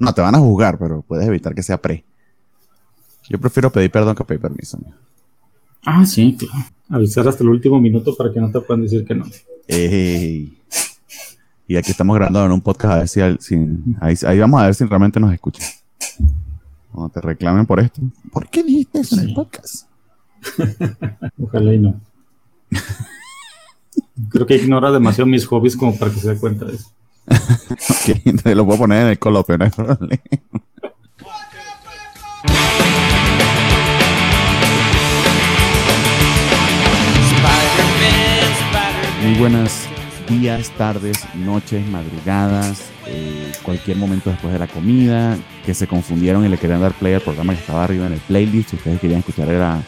No, te van a juzgar, pero puedes evitar que sea pre. Yo prefiero pedir perdón que pedir permiso. Ah, sí, claro. Avisar hasta el último minuto para que no te puedan decir que no. Y aquí estamos grabando en un podcast a ver si, ahí, vamos a ver si realmente nos escuchan. Cuando te reclamen por esto. ¿Por qué dijiste eso en el podcast? Ojalá y no. Creo que ignora demasiado mis hobbies como para que se dé cuenta de eso. ok, te lo puedo poner en el coloquio, no hay problema. Muy buenas días, tardes, noches, madrugadas, eh, cualquier momento después de la comida, que se confundieron y le querían dar play al programa que estaba arriba en el playlist. Si ustedes querían escuchar era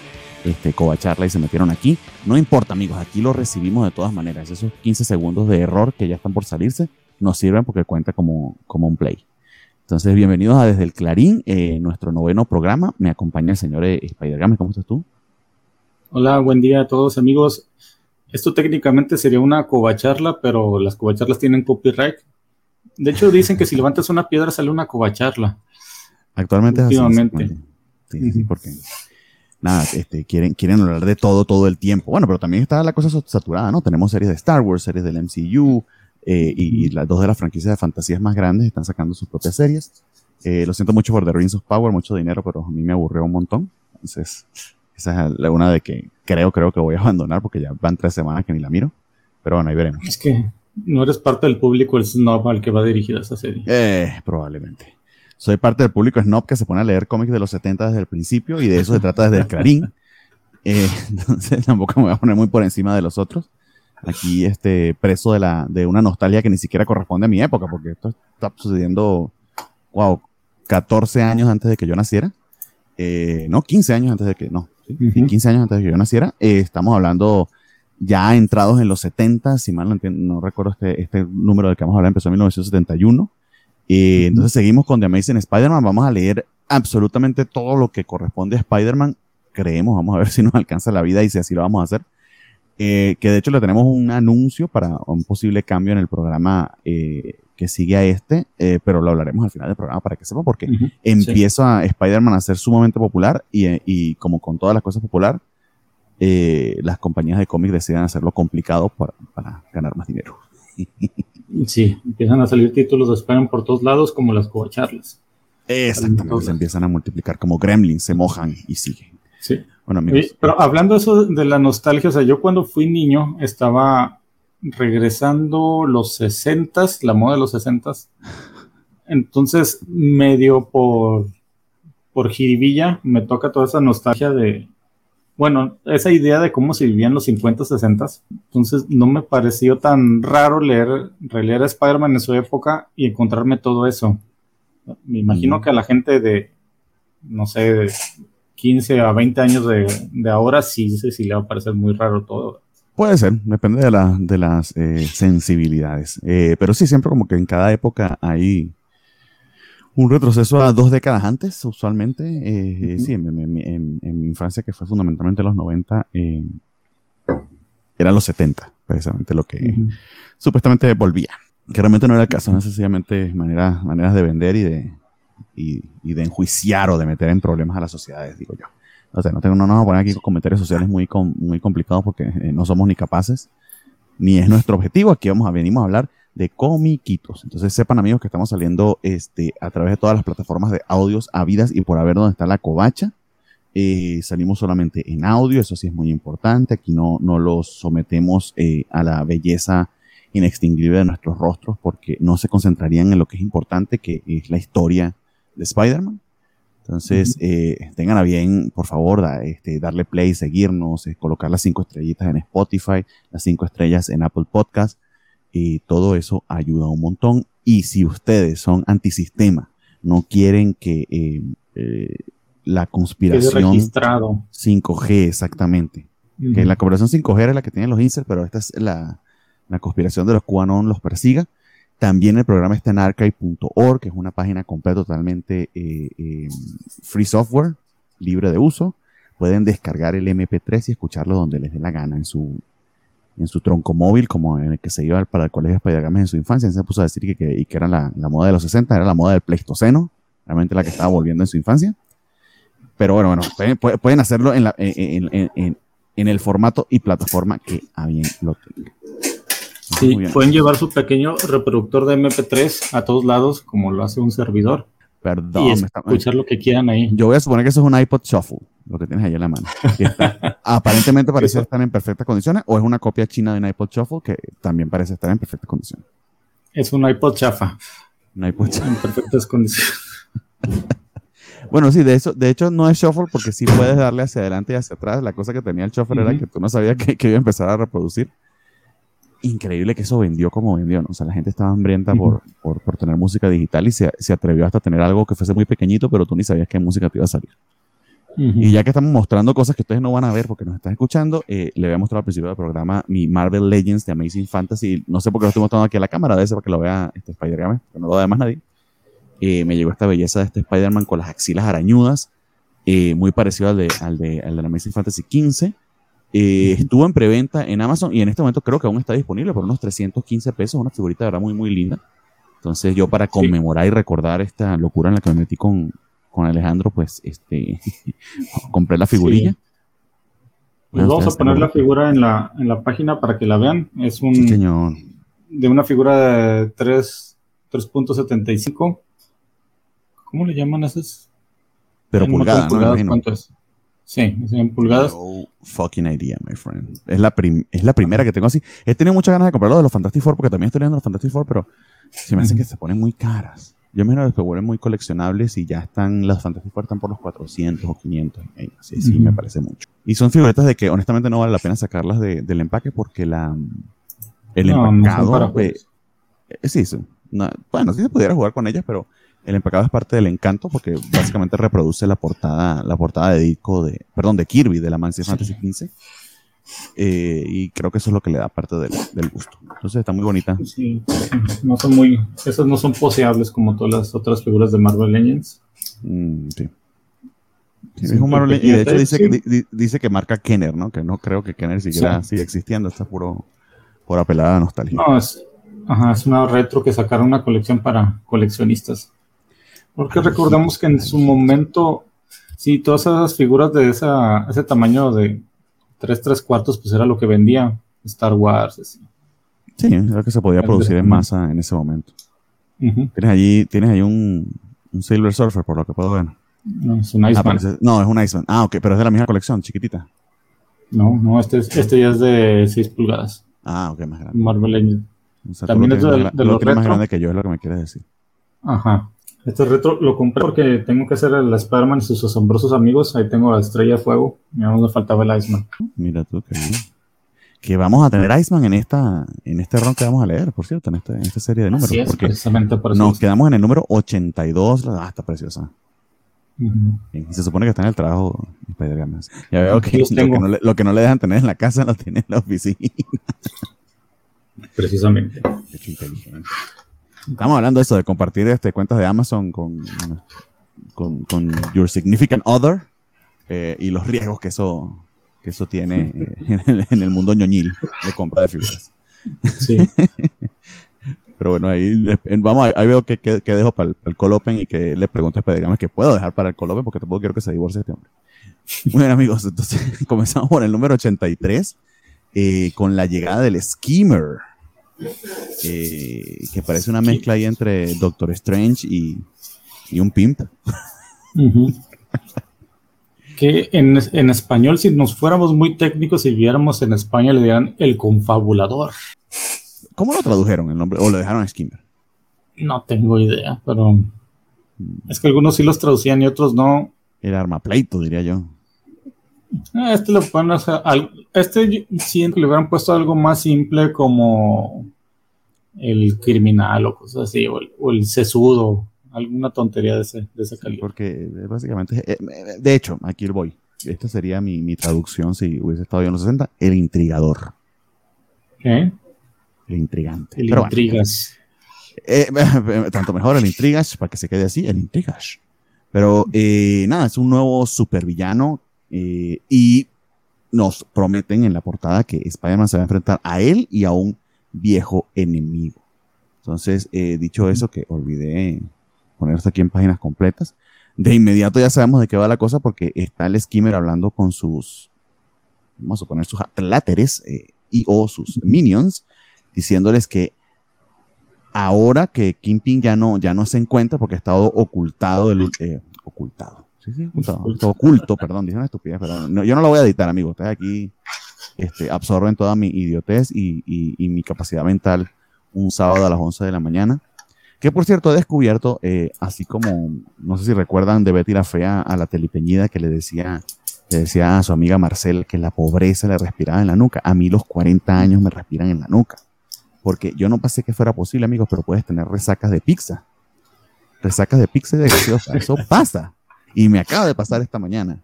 este, Covacharla y se metieron aquí. No importa, amigos, aquí lo recibimos de todas maneras. Esos 15 segundos de error que ya están por salirse nos sirven porque cuenta como, como un play. Entonces, bienvenidos a Desde el Clarín, eh, nuestro noveno programa. Me acompaña el señor eh, Spider-Game. ¿Cómo estás tú? Hola, buen día a todos, amigos. Esto técnicamente sería una covacharla, pero las covacharlas tienen copyright. De hecho, dicen que si levantas una piedra sale una covacharla. Actualmente es así. Sí, sí, porque nada, este, quieren, quieren hablar de todo todo el tiempo. Bueno, pero también está la cosa saturada, ¿no? Tenemos series de Star Wars, series del MCU, eh, y, las dos de las franquicias de fantasías más grandes están sacando sus propias series. Eh, lo siento mucho por The Rings of Power, mucho dinero, pero a mí me aburrió un montón. Entonces, esa es una de que creo, creo que voy a abandonar porque ya van tres semanas que ni la miro. Pero bueno, ahí veremos. Es que no eres parte del público el snob al que va dirigida esa serie. Eh, probablemente. Soy parte del público snob que se pone a leer cómics de los 70 desde el principio y de eso se trata desde el Clarín. Eh, entonces tampoco me voy a poner muy por encima de los otros. Aquí este preso de la de una nostalgia que ni siquiera corresponde a mi época porque esto está sucediendo wow, 14 años antes de que yo naciera. Eh, no, 15 años antes de que no, 15 años antes de que yo naciera, eh, estamos hablando ya entrados en los 70, si mal no, entiendo, no recuerdo este, este número del que vamos a hablar, empezó en 1971. y Entonces seguimos con The Amazing Spider-Man, vamos a leer absolutamente todo lo que corresponde a Spider-Man, creemos, vamos a ver si nos alcanza la vida y si así lo vamos a hacer. Eh, que de hecho le tenemos un anuncio para un posible cambio en el programa eh, que sigue a este, eh, pero lo hablaremos al final del programa para que sepa, porque empieza Spider-Man a ser sumamente popular y, y, como con todas las cosas popular, las compañías de cómics deciden hacerlo complicado para, para, ganar más dinero. Sí, empiezan a salir títulos de Spider-Man por todos lados, como las covacharlas. Exactamente, se empiezan a multiplicar como gremlins, se mojan y siguen. Sí. Bueno, amigos. Pero hablando eso de la nostalgia, o sea, yo cuando fui niño estaba regresando los 60 la moda de los 60 Entonces, medio por, por jiribilla, me toca toda esa nostalgia de, bueno, esa idea de cómo se vivían los 50, 60. Entonces, no me pareció tan raro leer, releer a Spider-Man en su época y encontrarme todo eso. Me imagino que a la gente de, no sé, de 15 a 20 años de, de ahora sí, sí le va a parecer muy raro todo. Puede ser, depende de, la, de las eh, sensibilidades. Eh, pero sí, siempre como que en cada época hay un retroceso a dos décadas antes, usualmente. Eh, sí, en, mi infancia, que fue fundamentalmente los 90, eran los 70, precisamente lo que supuestamente volvía. Que realmente no era el caso, necesariamente maneras, maneras de vender y de, y, de enjuiciar o de meter en problemas a las sociedades, digo yo. O no, tengo, no nos vamos poner aquí con comentarios sociales muy, muy complicados porque eh, no somos ni capaces, ni es nuestro objetivo. Aquí vamos a, venimos a hablar de comiquitos. Entonces sepan amigos que estamos saliendo este, a través de todas las plataformas de audios habidas y por haber donde está la covacha. Eh, salimos solamente en audio, eso sí es muy importante. Aquí no, no los sometemos eh, a la belleza inextinguible de nuestros rostros porque no se concentrarían en lo que es importante, que es la historia de Spider-Man. Entonces, eh, tengan a bien, por favor, este, darle play, seguirnos, eh, colocar las cinco estrellitas en Spotify, las cinco estrellas en Apple Podcast. Y todo eso ayuda un montón. Y si ustedes son antisistema, no quieren que eh, la conspiración 5G, exactamente. Que la conspiración 5G es la que tienen los inserts, pero esta es la, la conspiración de los QAnon los persiga también el programa está en archive.org, que es una página completa totalmente eh, eh, free software, libre de uso. Pueden descargar el MP3 y escucharlo donde les dé la gana, en su, en su tronco móvil, como en el que se iba para el colegio Spider-Man en su infancia. se puso a decir que, que, que era la, la, moda de los 60, era la moda del Pleistoceno, realmente la que estaba volviendo en su infancia. Pero bueno, bueno, pueden, pueden hacerlo en, en, en, en, el formato y plataforma que a bien lo tengan. Sí, pueden llevar su pequeño reproductor de MP3 a todos lados, como lo hace un servidor. Perdón, y escuchar lo que quieran ahí. Yo voy a suponer que eso es un iPod Shuffle, lo que tienes ahí en la mano. aparentemente parece estar en perfectas condiciones, o es una copia china de un iPod Shuffle que también parece estar en perfectas condiciones. Es un iPod chafa. Un iPod chafa. En perfectas condiciones. bueno, sí, de, eso, de hecho no es Shuffle porque sí puedes darle hacia adelante y hacia atrás. La cosa que tenía el Shuffle era que tú no sabías que, que iba a empezar a reproducir increíble que eso vendió como vendió, ¿no? O sea, la gente estaba hambrienta por, por, por, tener música digital y se, se, atrevió hasta a tener algo que fuese muy pequeñito, pero tú ni sabías qué música te iba a salir. Y ya que estamos mostrando cosas que ustedes no van a ver porque nos están escuchando, eh, le voy a mostrar al principio del programa mi Marvel Legends de Amazing Fantasy. No sé por qué lo estoy mostrando aquí a la cámara, debe ser para que lo vea este Spider-Man, pero no lo vea más nadie. Eh, me llegó esta belleza de este Spider-Man con las axilas arañudas, eh, muy parecido al de, al de, al de Amazing Fantasy 15 eh, estuvo en preventa en Amazon y en este momento creo que aún está disponible por unos 315 pesos, una figurita de verdad muy, muy linda. Entonces yo para conmemorar y recordar esta locura en la que me metí con, con Alejandro, pues este compré la figurilla. Pues vamos a poner la figura en la, en la página para que la vean. Es un señor. de una figura de 3.75. ¿Cómo le llaman esas? Pero pulgada, ¿no? ¿Cuánto es? Sí, en pulgadas. No fucking idea, my friend. Es la, es la primera que tengo así. He tenido muchas ganas de comprarlo de los Fantastic Four porque también estoy leyendo los Fantastic Four, pero se me hacen que se ponen muy caras. Yo me imagino que vuelven muy coleccionables y ya están, las Fantastic Four están por los 400 o 500. Sí, sí, me parece mucho. Y son figuretas de que honestamente no vale la pena sacarlas del empaque porque la, el empacado. Eh, sí, sí. bueno, sí se pudiera jugar con ellas, pero el empacado es parte del encanto porque básicamente reproduce la portada, la portada de disco de, perdón, de Kirby de la Mansion Fantasy XV. Eh, y creo que eso es lo que le da parte del, gusto. Entonces está muy bonita. Sí, no son muy, esas no son poseables como todas las otras figuras de Marvel Legends. Mm, sí. y de hecho dice, que, dice que marca Kenner, ¿no? Que no creo que Kenner siquiera siga existiendo, está puro por apelada a nostalgia. No, es, ajá, es una retro que sacaron una colección para coleccionistas. Porque recordemos que en su momento, sí, todas esas figuras de esa, ese tamaño de 3, 3 cuartos, pues era lo que vendía Star Wars. Así. Sí, era que se podía producir en masa en ese momento. Tienes allí, tienes ahí un, un, Silver Surfer, por lo que puedo ver. No, es un Iceman. no, es un Iceman. Ah, ok, pero es de la misma colección, chiquitita. No, no, este, este ya es de 6 pulgadas. Ah, ok, más grande. Marvel Legends. También es de, de, de lo más grande que yo, es lo que me quieres decir. Ajá. Este retro lo compré porque tengo que hacer el Spider-Man y sus asombrosos amigos. Ahí tengo la estrella de fuego. Ya no me faltaba el Iceman. Mira tú, qué bien. Que vamos a tener Iceman en esta en este ron que vamos a leer, por cierto, en, este, en esta serie de números. Sí, es, precisamente por eso. Nos quedamos en el número 82. Ah, está preciosa. Y se supone que está en el trabajo Spider-Man. Ya veo que lo que, no le, lo que, no le, dejan tener en la casa lo tiene en la oficina. Precisamente. Qué inteligente. Estamos hablando de eso, de compartir este, cuentas de Amazon con, con, con Your Significant Other eh, y los riesgos que eso, que eso tiene eh, en, el, mundo ñoñil de compra de figuras. Sí. Pero bueno, ahí, vamos, ahí veo que, que, dejo para el, el, call open y que le pregunto a Pedro que puedo dejar para el call open porque tampoco quiero que se divorcie este hombre. Bien, amigos, entonces comenzamos por el número 83 eh, con la llegada del Skimmer. Eh, que parece una mezcla ahí entre Doctor Strange y, un pimp. que en, español, si nos fuéramos muy técnicos y viéramos en España, le dirían el confabulador. ¿Cómo lo tradujeron el nombre? ¿O lo dejaron a Skimmer? No tengo idea, pero es que algunos sí los traducían y otros no. El arma pleito, diría yo. Ah, este lo pueden hacer. Este siento que le hubieran puesto algo más simple como el criminal o cosas así, o el, o sesudo, alguna tontería de ese, de ese calibre. porque eh, básicamente, eh, eh, de hecho, aquí voy. Esta sería mi, mi traducción si hubiese estado yo en los 60, el intrigador. ¿Qué? El intrigante. El intrigas. tanto mejor el intrigas, para que se quede así, el intrigas. Pero nada, es un nuevo supervillano y nos prometen en la portada que Spider-Man se va a enfrentar a él y a un viejo enemigo. Entonces, eh, dicho eso, que olvidé poner aquí en páginas completas, de inmediato ya sabemos de qué va la cosa porque está el skimmer hablando con sus, vamos a poner sus atláteres eh, y o sus minions, diciéndoles que ahora que Kingpin ya no, ya no se encuentra porque ha estado ocultado, eh, ocultado, sí, sí, oculto, perdón, dije una estupidez, pero yo no lo voy a editar, amigo, ustedes aquí este, absorben toda mi idiotez y, y, mi capacidad mental un sábado a las 11 de la mañana. Que por cierto he descubierto, eh, así como, no sé si recuerdan de Betty la Fea a la telipeñida que le decía, le decía a su amiga Marcel que la pobreza le respiraba en la nuca. A mí los 40 años me respiran en la nuca. Porque yo no pensé que fuera posible, amigos, pero puedes tener resacas de pizza. Resacas de pizza y de gaseosa. Eso pasa. Y me acaba de pasar esta mañana.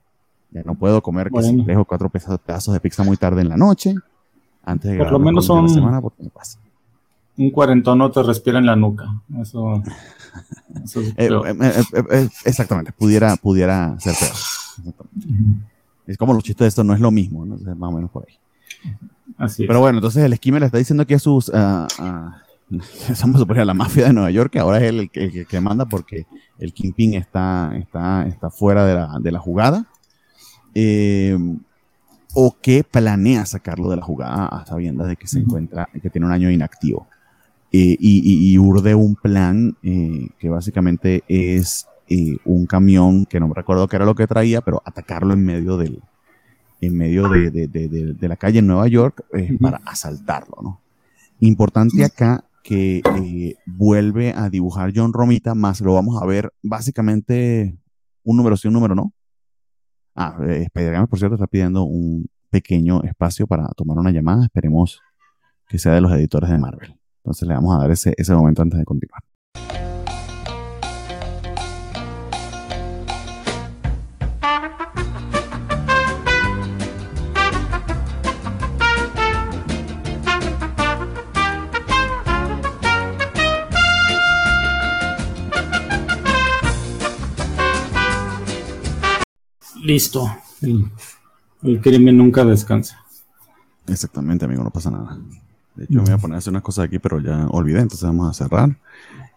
Ya no puedo comer tres o cuatro pedazos de pizza muy tarde en la noche. Antes de Por lo menos son semana porque me pasa. un cuarentón no te respira en la nuca. Eso, eh, eh, eh, exactamente, pudiera, pudiera ser peor. Es como los chistes de esto no es lo mismo, ¿no? más o menos por ahí. Así Pero bueno, entonces el esquema le está diciendo que a sus. Uh, uh, a la mafia de Nueva York, que ahora es el, el, que manda porque el Kingpin está, está, está fuera de la, de la jugada. Eh, o que planea sacarlo de la jugada a sabiendas de que se encuentra, que tiene un año inactivo. Eh, y, urde un plan eh, que básicamente es un camión que no me recuerdo qué era lo que traía, pero atacarlo en medio del, en medio de, de, de, la calle en Nueva York para asaltarlo, ¿no? Importante acá que vuelve a dibujar John Romita, más lo vamos a ver básicamente un número sí, un número no, Ah, eh, por cierto, está pidiendo un pequeño espacio para tomar una llamada. Esperemos que sea de los editores de Marvel. Entonces le vamos a dar ese, ese momento antes de continuar. Listo. El, crimen nunca descansa. Exactamente, amigo, no pasa nada. De hecho, me voy a poner a hacer unas cosas aquí, pero ya olvidé, entonces vamos a cerrar.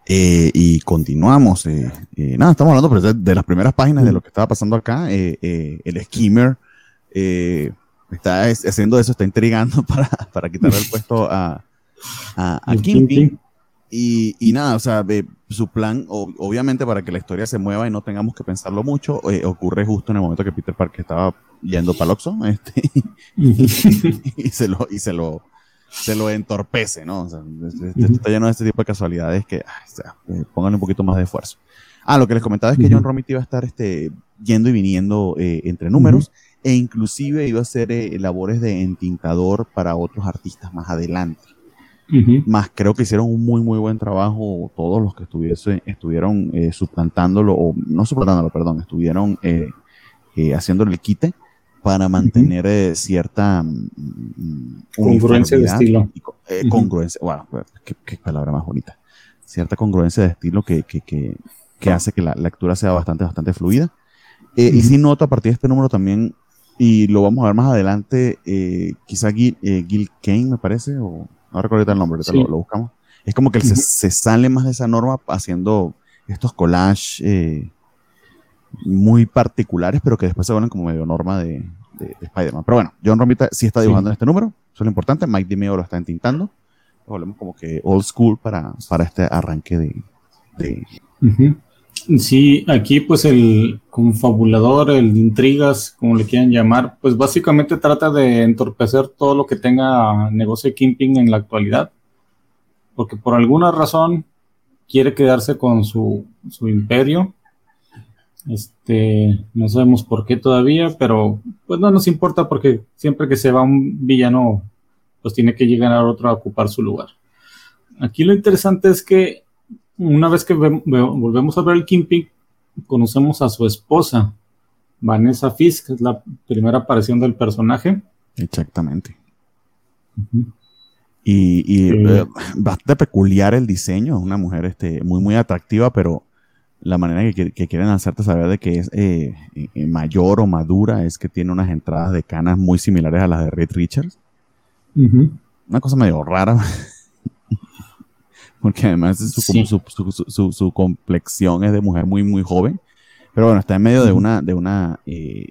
Eh, y continuamos. Eh, eh, nada, estamos hablando pues, de, las primeras páginas de lo que estaba pasando acá. el skimmer está haciendo eso, está intrigando para, para quitarle el puesto a, a, a y, nada, o sea, su plan, obviamente para que la historia se mueva y no tengamos que pensarlo mucho, eh, ocurre justo en el momento que Peter Parker estaba yendo para Oxxo, este, y se lo, y se lo, se lo entorpece, ¿no? O sea, está lleno de este tipo de casualidades que, o sea, eh, pongan un poquito más de esfuerzo. Ah, lo que les comentaba es que John Romita iba a estar este, yendo y viniendo eh, entre números e inclusive iba a hacer labores de entintador para otros artistas más adelante. Más creo que hicieron un muy, muy buen trabajo todos los que estuviese, estuvieron eh, suplantándolo, o no suplantándolo, perdón, estuvieron eh, eh, haciéndole el quite para mantener cierta mm, congruencia de estilo. Congruencia, bueno, pues, qué, palabra más bonita. Cierta congruencia de estilo que, que, que, que hace que la lectura sea bastante, bastante fluida. Y si noto a partir de este número también, y lo vamos a ver más adelante, quizá Gil, Gil Kane, me parece, o no recuerdo el nombre, lo, buscamos. Es como que él se, sale más de esa norma haciendo estos collages eh, muy particulares, pero que después se vuelven como medio norma de, Spider-Man. Pero bueno, John Romita sí está dibujando en este número, eso es lo importante. Mike Dimeo lo está entintando. Volvemos como que old school para, para este arranque de. Sí, aquí pues el confabulador, el intrigas, como le quieran llamar, pues básicamente trata de entorpecer todo lo que tenga negocio de Kingpin en la actualidad, porque por alguna razón quiere quedarse con su, su imperio. Este, no sabemos por qué todavía, pero pues no nos importa porque siempre que se va un villano, pues tiene que llegar otro a ocupar su lugar. Aquí lo interesante es que una vez que volvemos a ver el Kingpin, conocemos a su esposa, Vanessa Fisk, es la primera aparición del personaje. Exactamente. Y, eh, bastante peculiar el diseño, una mujer este, muy, muy atractiva, pero la manera que, quieren hacerte saber de que es eh, eh, mayor o madura es que tiene unas entradas de canas muy similares a las de Reed Richards. Una cosa medio rara. Porque además su, complexión es de mujer muy, muy joven. Pero bueno, está en medio de una, de una, eh,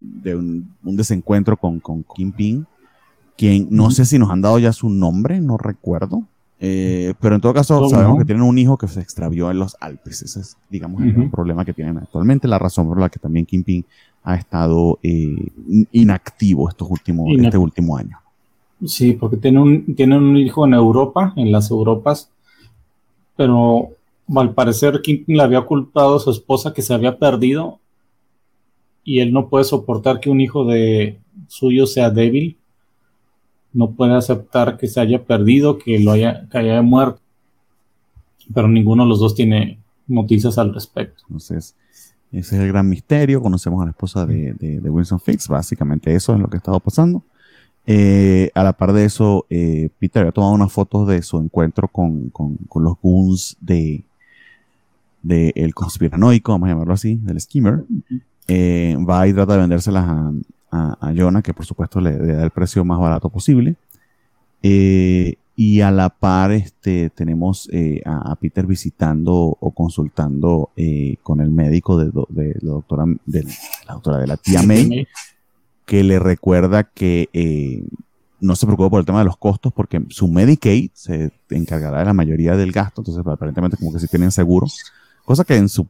de, un, desencuentro con, con Kim Ping, quien no sé si nos han dado ya su nombre, no recuerdo. Eh, pero en todo caso, sabemos que tienen un hijo que se extravió en los Alpes. Ese es, digamos, el problema que tienen actualmente. La razón por la que también Kim Ping ha estado eh, inactivo estos últimos, este último año. Sí, porque tiene un, tiene un hijo en Europa, en las Europas, pero al parecer Kim Ping le había culpado a su esposa que se había perdido y él no puede soportar que un hijo de suyo sea débil no puede aceptar que se haya perdido, que lo haya, que haya muerto. Pero ninguno de los dos tiene noticias al respecto. Entonces, ese es el gran misterio. Conocemos a la esposa de, Wilson Fix. Básicamente eso es lo que ha estado pasando. Eh, a la par de eso, eh, Peter había tomado unas fotos de su encuentro con, los goons de, de el conspiranoico, vamos a llamarlo así, del skimmer. Eh, va y trata de vendérselas a, a, Jonah, que por supuesto le, da el precio más barato posible. Y a la par este, tenemos a, Peter visitando o consultando con el médico de, la doctora de, la doctora de la tía May, que le recuerda que no se preocupe por el tema de los costos porque su Medicaid se encargará de la mayoría del gasto, entonces aparentemente como que si tienen seguro, cosa que en su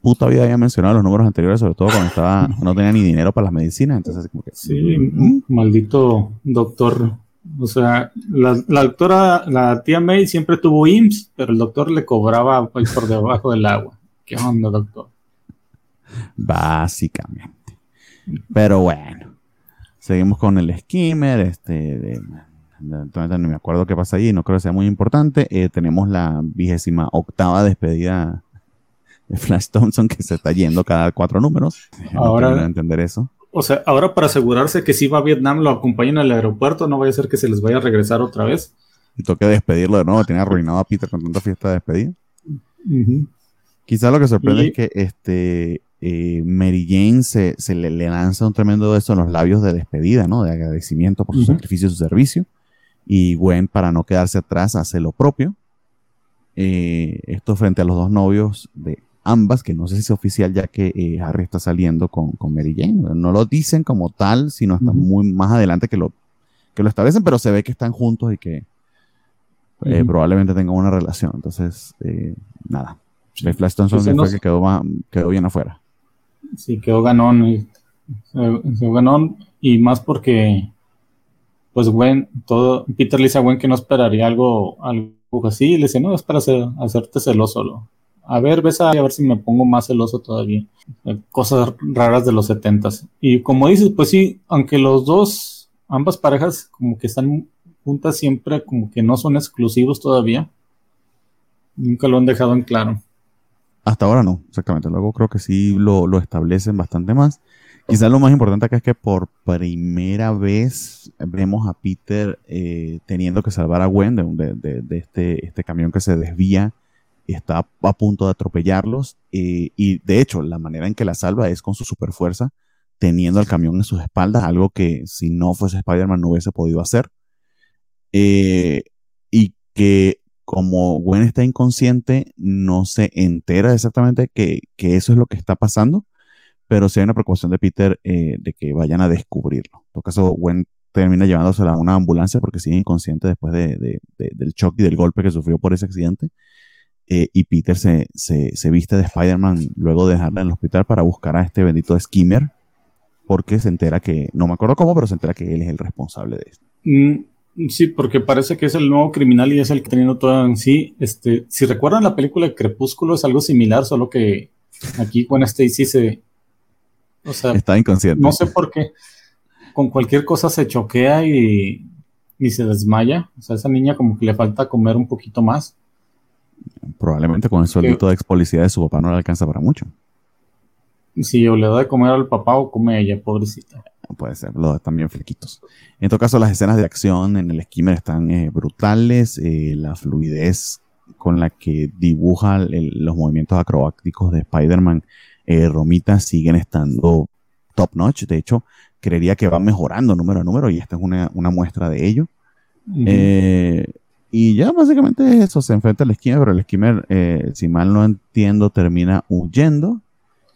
puta vida había mencionado los números anteriores, sobre todo cuando estaba, no tenía ni dinero para las medicinas, entonces como que... Sí, maldito doctor. O sea, la, doctora, la tía May siempre tuvo IMSS, pero el doctor le cobraba por debajo del agua. ¿Qué onda, doctor? Básicamente. Pero bueno, seguimos con el skimmer, este, de, no me acuerdo qué pasa allí, no creo que sea muy importante. Eh, tenemos la vigésima octava despedida Flash Thompson que se está yendo cada cuatro números. Ahora no entender eso. O sea, ahora para asegurarse que si va a Vietnam lo acompañen al aeropuerto, no vaya a ser que se les vaya a regresar otra vez. Y toque despedirlo de nuevo, tiene arruinado a Peter con tanta fiesta de despedida. Quizá lo que sorprende es que este eh, Mary Jane se, le, lanza un tremendo beso en los labios de despedida, ¿no? De agradecimiento por su sacrificio y su servicio. Y Gwen, para no quedarse atrás, hace lo propio. Eh, esto frente a los dos novios de ambas, que no sé si es oficial ya que eh, Harry está saliendo con, Mary Jane. No lo dicen como tal, sino hasta muy más adelante que lo, que lo establecen, pero se ve que están juntos y que eh, probablemente tengan una relación. Entonces, eh, nada. Flash Thompson fue que quedó, quedó bien afuera. Sí, quedó ganón. Y, quedó ganón y más porque, pues, Gwen, todo, Peter le dice a Gwen que no esperaría algo, algo así. Y le dice, no, es para hacerte celoso a ver, ves a, ver si me pongo más celoso todavía. Cosas raras de los setentas. Y como dices, pues sí, aunque los dos, ambas parejas como que están juntas siempre, como que no son exclusivos todavía. Nunca lo han dejado en claro. Hasta ahora no, exactamente. Luego creo que sí lo, establecen bastante más. Quizás lo más importante acá es que por primera vez vemos a Peter eh, teniendo que salvar a Gwen de, de, este, este camión que se desvía está a punto de atropellarlos eh, y de hecho la manera en que la salva es con su superfuerza teniendo el camión en sus espaldas, algo que si no fuese Spider-Man no hubiese podido hacer. Eh, y que como Gwen está inconsciente, no se entera exactamente que, eso es lo que está pasando, pero sí hay una preocupación de Peter eh, de que vayan a descubrirlo. En todo caso, Gwen termina llevándosela a una ambulancia porque sigue inconsciente después del shock y del golpe que sufrió por ese accidente. Eh, y Peter se, se, viste de Spider-Man luego de dejarla en el hospital para buscar a este bendito Skimmer, porque se entera que, no me acuerdo cómo, pero se entera que él es el responsable de esto. Mm, sí, porque parece que es el nuevo criminal y es el que teniendo todo en sí. Este, si recuerdan la película de Crepúsculo, es algo similar, solo que aquí con Stacy se. O sea, está inconsciente. No sé por qué. Con cualquier cosa se choquea y, y se desmaya. O sea, esa niña como que le falta comer un poquito más. Probablemente con el sueldito de ex policía de su papá no le alcanza para mucho. Si o le da de comer al papá o come a ella, pobrecita. Puede ser, los están bien flequitos. En todo caso, las escenas de acción en el skimmer están eh, brutales. Eh, la fluidez con la que dibuja los movimientos acrobáticos de Spider-Man, eh, Romita, siguen estando top notch. De hecho, creería que va mejorando número a número y esta es una, muestra de ello. Y ya básicamente eso, se enfrenta al skimmer, pero el skimmer, si mal no entiendo, termina huyendo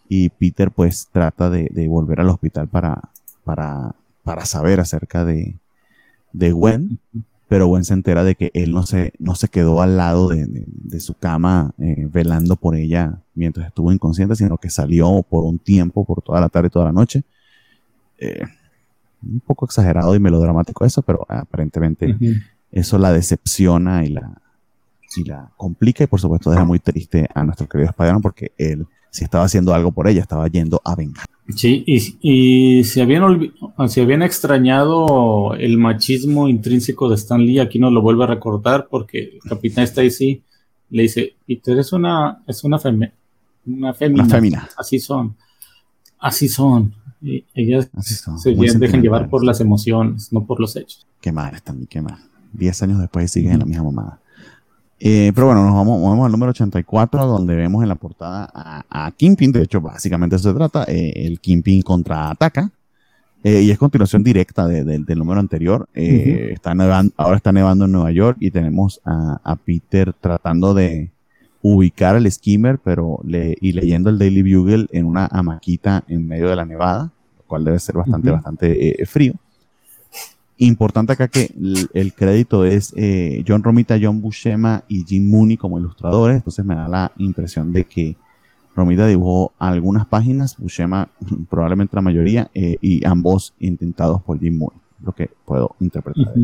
y Peter pues trata de, volver al hospital para, para, para saber acerca de, de Gwen, pero Gwen se entera de que él no se, no se quedó al lado de, su cama eh, velando por ella mientras estuvo inconsciente, sino que salió por un tiempo, por toda la tarde y toda la noche. Eh, un poco exagerado y melodramático eso, pero aparentemente eso la decepciona y la, y la complica y por supuesto deja muy triste a nuestro querido Spider-Man porque él si estaba haciendo algo por ella, estaba yendo a vengar. Sí, y, y si, habían extrañado el machismo intrínseco de Stan Lee, aquí nos lo vuelve a recordar porque el capitán Stacy le dice, Peter es una, es una, feme, una fémina. Así son. Así son. Y ellas se dejan llevar por las emociones, no por los hechos. Qué mal, Stan Lee, qué mal. Diez años después siguen en la misma mamada. Eh, pero bueno, nos vamos, vamos, al número 84, donde vemos en la portada a, a Kingpin. De hecho, básicamente se trata. Eh, el Kingpin contraataca. Eh, y es continuación directa del número anterior. está nevando, ahora está nevando en Nueva York y tenemos a, Peter tratando de ubicar al skimmer, pero le, y leyendo el Daily Bugle en una hamaquita en medio de la nevada, lo cual debe ser bastante, bastante frío. Importante acá que el, crédito es eh, John Romita, John Buscema y Jim Mooney como ilustradores, entonces me da la impresión de que Romita dibujó algunas páginas, Buscema probablemente la mayoría, eh, y ambos intentados por Jim Mooney, lo que puedo interpretar.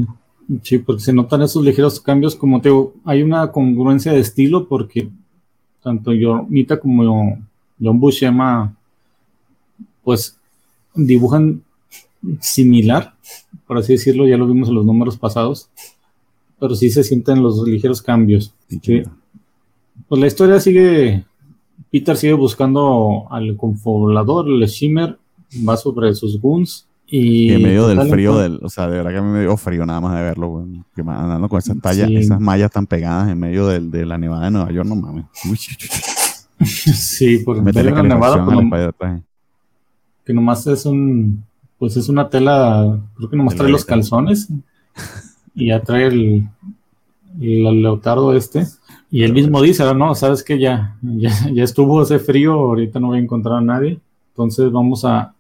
Sí, porque se notan esos ligeros cambios, como te digo, hay una congruencia de estilo porque tanto Romita como John Buscema pues dibujan similar, por así decirlo, ya lo vimos en los números pasados, pero sí se sienten los ligeros cambios. Pues la historia sigue, Peter sigue buscando al confolador, el Shimmer, va sobre sus guns. Y, en medio del frío, del, o sea, de verdad que a mí me dio frío nada más de verlo, que andando con esas tallas, esas mallas tan pegadas en medio de la nevada de Nueva York, no mames. sí, por de la nevada, pues, que nomás es un, pues es una tela, creo que nomás trae los calzones y ya trae el, el, leotardo este. Y él mismo dice, no, sabes que ya, ya, estuvo ese frío, ahorita no voy a encontrar a nadie, entonces vamos a,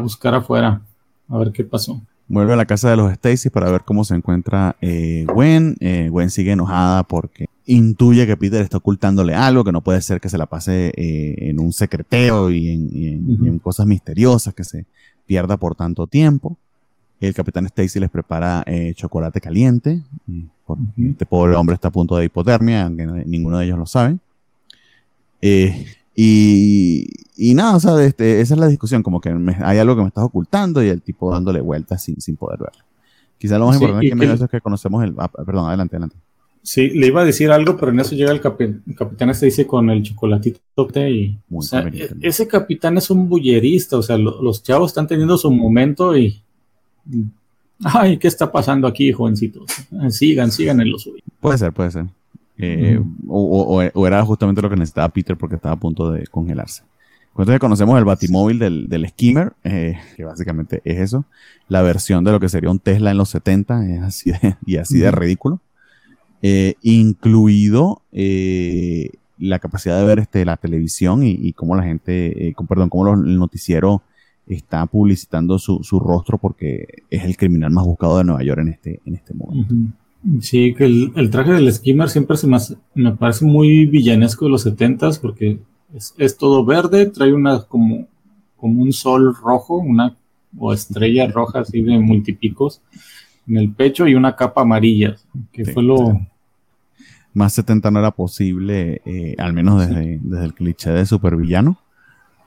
buscar afuera, a ver qué pasó. Vuelve a la casa de los Stacy para ver cómo se encuentra eh, Gwen. Eh, Gwen sigue enojada porque intuye que Peter está ocultándole algo, que no puede ser que se la pase eh, en un secreteo y en, cosas misteriosas, que se pierda por tanto tiempo. El capitán Stacy les prepara eh, chocolate caliente, porque este pobre hombre está a punto de hipotermia, aunque ninguno de ellos lo sabe. Eh, y, nada, o sea, este, esa es la discusión, como que hay algo que me estás ocultando y el tipo dándole vueltas sin, sin poder verlo. Quizá lo más importante que, eso es que conocemos el... Ah, perdón, adelante, adelante. Sí, le iba a decir algo, pero en eso llega el, capitán este dice con el chocolatito y e-, ese capitán es un bullerista, o sea, los chavos están teniendo su momento y ay, ¿qué está pasando aquí, jovencitos? Sigan, sigan en lo suyo. Puede ser, puede ser. Eh, o, era justamente lo que necesitaba Peter porque estaba a punto de congelarse. Entonces conocemos el batimóvil del, del skimmer, eh, que básicamente es eso. La versión de lo que sería un Tesla en los 70 es así y así de ridículo. Eh, incluido eh, la capacidad de ver este, la televisión y, cómo la gente, eh, perdón, cómo el noticiero está publicitando su, rostro porque es el criminal más buscado de Nueva York en este, en este momento. Sí, que el, traje del skimmer siempre se me, parece muy villanesco de los setentas porque es, todo verde, trae una como, como un sol rojo, una o estrella roja así de multipicos en el pecho y una capa amarilla, que fue lo, más 70 no era posible, eh, al menos desde, desde, el cliché de supervillano.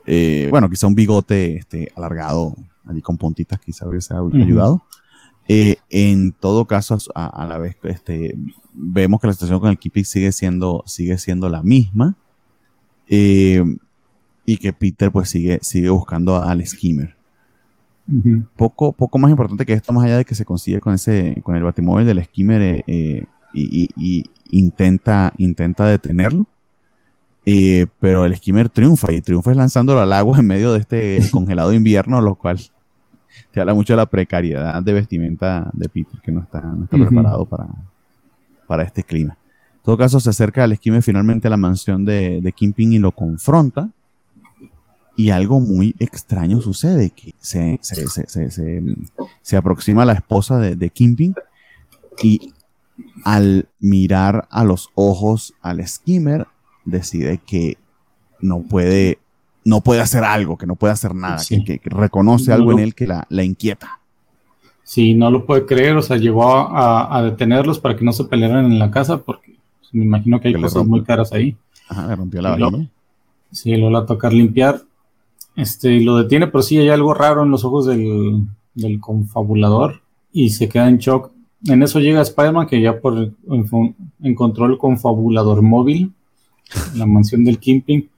Eh, bueno, quizá un bigote este, alargado, allí con puntitas, quizá hubiese ayudado. Eh, en todo caso, a, la vez este, vemos que la situación con el Keeping sigue siendo, sigue siendo la misma. y que Peter pues sigue, sigue buscando al skimmer. poco, poco más importante que esto, más allá de que se consigue con ese, con el batimóvil del skimmer y, intenta, intenta detenerlo. Eh, pero el skimmer triunfa y triunfa lanzándolo al agua en medio de este congelado invierno, lo cual te habla mucho de la precariedad de vestimenta de Peter, que no está, preparado para, para este clima. En todo caso, se acerca al skimmer finalmente a la mansión de, de Kingpin y lo confronta. Y algo muy extraño sucede, que se, se, aproxima a la esposa de, de Kingpin y al mirar a los ojos al skimmer, decide que no puede, no puede hacer algo, que no puede hacer nada, que, reconoce algo en él que la, inquieta. Sí, no lo puede creer, o sea, llegó a, detenerlos para que no se pelearan en la casa, porque pues, me imagino que hay cosas muy caras ahí. Ajá, le rompió la vagina. Sí, lo va a tocar limpiar. Este, lo detiene, pero sí hay algo raro en los ojos del, del confabulador y se queda en shock. En eso llega Spider-Man, que ya por, encontró el confabulador móvil la mansión del Kingpin,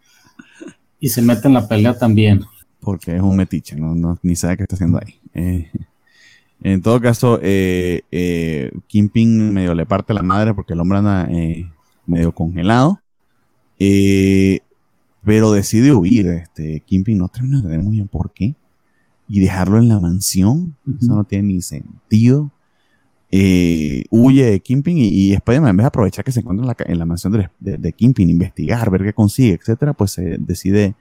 y se mete en la pelea también. Porque es un metiche, no, ni sabe qué está haciendo ahí. Eh, en todo caso, eh, eh, Kingpin medio le parte la madre porque el hombre anda eh, medio congelado. pero decide huir. Este, Kingpin no termina de muy bien por qué. Y dejarlo en la mansión. Eso no tiene ni sentido. Eh, huye de Kimping y, y Spider-Man, en vez de aprovechar que se encuentra en la, en la mansión de, de, Kimping, investigar, ver qué consigue, etcétera, pues decide,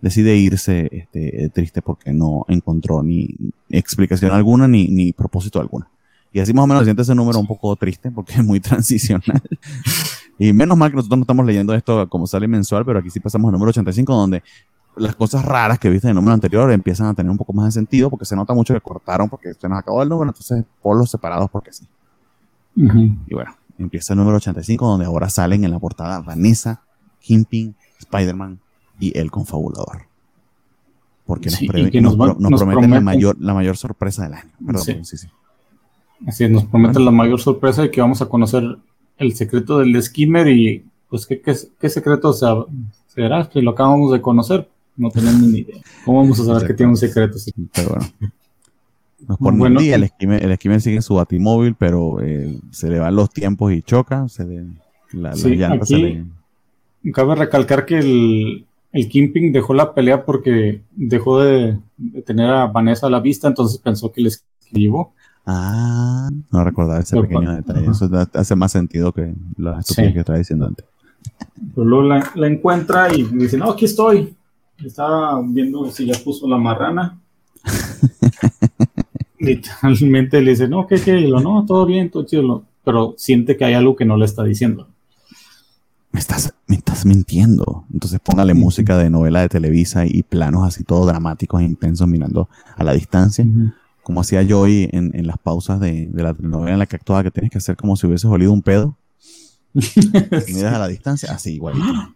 decide irse este, triste porque no encontró ni explicación alguna ni, ni propósito alguno. Y así más o menos siente ese número un poco triste porque es muy transicional. y menos mal que nosotros no estamos leyendo esto como sale mensual, pero aquí sí pasamos al número 85, donde las cosas raras que viste en el número anterior empiezan a tener un poco más de sentido porque se nota mucho que cortaron porque se nos acabó el número, entonces los separados porque sí. Y bueno, empieza el número 85 donde ahora salen en la portada Vanessa, Kingpin, Spider-Man y el confabulador. Porque nos, prometen la mayor, la mayor sorpresa del año. Perdón, sí. Sí, Así nos prometen la mayor sorpresa de que vamos a conocer el secreto del skimmer y pues qué, qué, secreto será, que lo acabamos de conocer, no tenemos ni idea. ¿Cómo vamos a saber que tiene un secreto? Pero bueno. Nos pone bueno, el esquimer, el esquimer sigue su batimóvil, pero eh, se le van los tiempos y choca. Se le, la, llanta se le... Cabe recalcar que el, el Kingpin dejó la pelea porque dejó de, tener a Vanessa a la vista, entonces pensó que le escribió. Ah, no recordaba ese pequeño detalle. Eso hace más sentido que la estupidez que estaba diciendo antes. Pero luego la, la, encuentra y dice, no, aquí estoy. Estaba viendo si ya puso la marrana. Literalmente le dice, no, ¿qué, qué? Y lo, no, todo bien, todo chido. Pero siente que hay algo que no le está diciendo. Me estás, me estás mintiendo. Entonces póngale música de novela de Televisa y planos así todo dramáticos e intensos mirando a la distancia. Como hacía yo en, en las pausas de, de la telenovela en la que actuaba, que tienes que hacer como si hubieses olido un pedo. miras a la distancia, así igualito.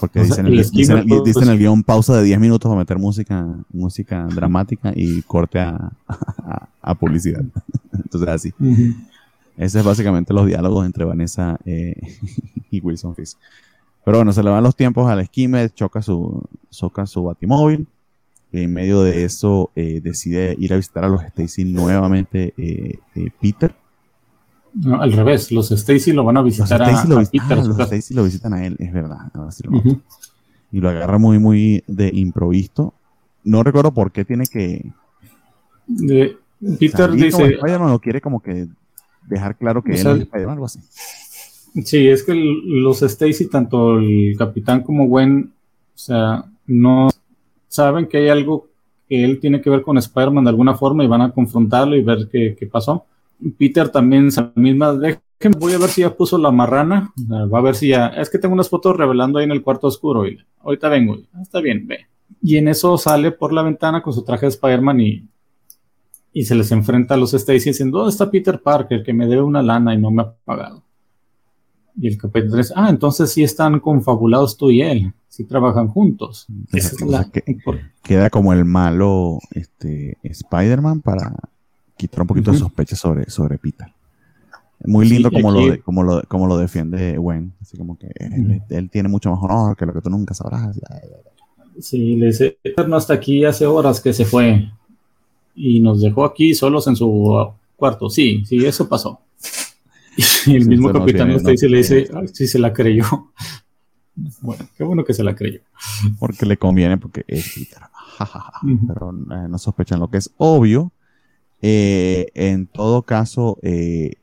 Porque dicen, el, dicen, el, guion pausa de 10 minutos para meter música, música dramática y corte a, a, publicidad. Entonces así. Ese es básicamente los diálogos entre Vanessa eh, y Wilson Fisk. Pero bueno, se le van los tiempos al esquime, choca su, choca su batimóvil. Y en medio de eso eh, decide ir a visitar a los Stacy nuevamente eh, Peter no, al revés, los Stacy lo van a visitar a, lo, Peter. los Stacy lo visitan a él, es verdad. Y lo agarra muy, muy de improvisto. No recuerdo por qué tiene que. Peter dice. Spider-Man lo quiere como que dejar claro que él es Spider-Man, algo así. Sí, es que los Stacy, tanto el capitán como Gwen, o sea, no saben que hay algo que él tiene que ver con Spider-Man de alguna forma y van a confrontarlo y ver qué, qué pasó. Peter también esa misma, voy a ver si ya puso la marrana, va a ver si ya, es que tengo unas fotos revelando ahí en el cuarto oscuro, y ahorita vengo, ah, está bien, ve. Y en eso sale por la ventana con su traje de Spider-Man y, y se les enfrenta a los Stacy diciendo, ¿dónde está Peter Parker que me debe una lana y no me ha pagado? Y el capítulo dice, ah, entonces sí están confabulados tú y él, sí trabajan juntos. queda como el malo este, Spider-Man para quitar un poquito de sospecha sobre, sobre Peter. Muy lindo como, lo como, lo, como lo defiende Gwen. Así como que él, tiene mucho más honor que lo que tú nunca sabrás. Sí, le dice, Peter no está aquí hace horas que se fue. Y nos dejó aquí solos en su cuarto. Sí, sí, eso pasó. Y el mismo capitán le dice, le dice, sí se la creyó. Bueno, qué bueno que se la creyó. Porque le conviene, porque es Peter. Pero eh, no sospechan lo que es obvio. Eh, en todo caso, eh,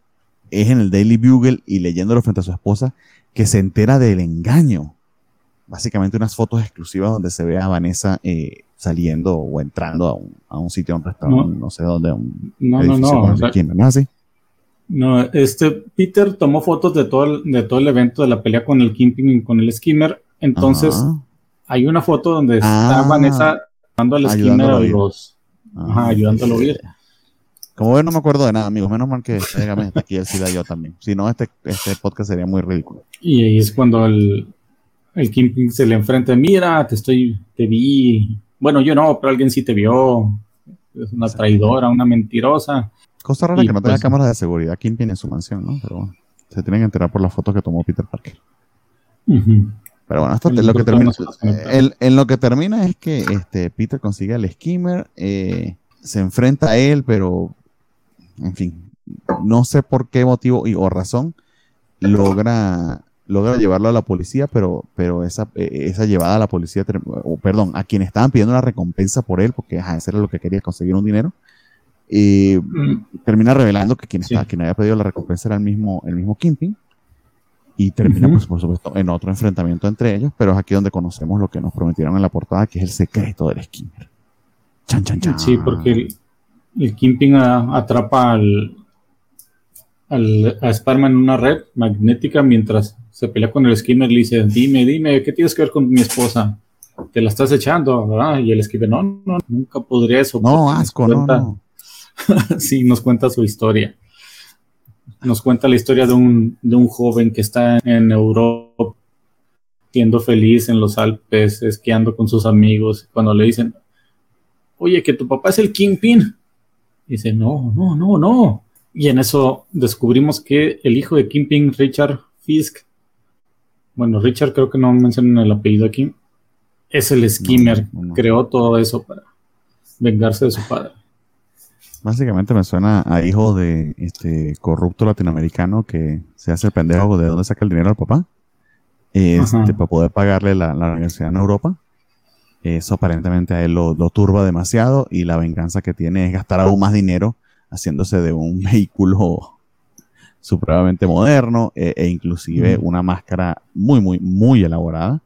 es en el Daily Bugle y leyéndolo frente a su esposa que se entera del engaño. Básicamente unas fotos exclusivas donde se ve a Vanessa saliendo o entrando a un, a un sitio, a un restaurante, no, sé dónde, un no, no, no, ¿no así? No, este Peter tomó fotos de todo el, de todo el evento de la pelea con el Kimping y con el Skimmer. Entonces, hay una foto donde está ah, Vanessa dando al Skimmer a los. ajá, ayudándolo a oír. Como ven, no me acuerdo de nada, amigos. Menos mal que dígame está aquí el SIDA yo también. Si no, este, este podcast sería muy ridículo. Y ahí es cuando el, el Kimping se le enfrenta. Mira, te estoy, te vi. Bueno, yo no, pero alguien sí te vio. Es una traidora, una mentirosa. Cosa rara que no tenga pues, cámaras de seguridad Kingpin en su mansión, ¿no? Pero bueno, se tienen que enterar por las fotos que tomó Peter Parker. Pero bueno, esto es lo que termina. en lo que termina es que este, Peter consigue al skimmer, eh, se enfrenta a él, pero en fin, no sé por qué motivo y, o razón logra logra llevarlo a la policía, pero, pero esa, eh, esa llevada a la policía, o perdón, a quien estaban pidiendo una recompensa por él, porque ajá, eso era lo que quería, conseguir un dinero, y mm. termina revelando que quien, quien había pedido la recompensa era el mismo, el mismo Kimping. Y termina, pues, por supuesto, en otro enfrentamiento entre ellos, pero es aquí donde conocemos lo que nos prometieron en la portada, que es el secreto del Skimmer. Chan, chan, chan. Sí, porque el, el Kimping atrapa al, al, a Sparman en una red magnética mientras se pelea con el Skimmer. Le dice: Dime, dime, ¿qué tienes que ver con mi esposa? Te la estás echando, ¿verdad? Y el Skimmer: No, no, nunca podría eso. No, asco, no, no. sí, nos cuenta su historia. Nos cuenta la historia de un, de un joven que está en Europa, siendo feliz en los Alpes, esquiando con sus amigos. Cuando le dicen, oye, que tu papá es el Kingpin. Dice, no, no, no, no. Y en eso descubrimos que el hijo de Kingpin, Richard Fisk, bueno, Richard creo que no mencionan el apellido aquí, es el skimmer, creó todo eso para vengarse de su padre. Básicamente me suena a hijo de este corrupto latinoamericano que se hace el pendejo de dónde saca el dinero al papá. Este, para poder pagarle la, universidad en Europa. Eso aparentemente a él lo, turba demasiado y la venganza que tiene es gastar aún más dinero haciéndose de un vehículo supremamente moderno e, e inclusive una máscara muy, muy, muy elaborada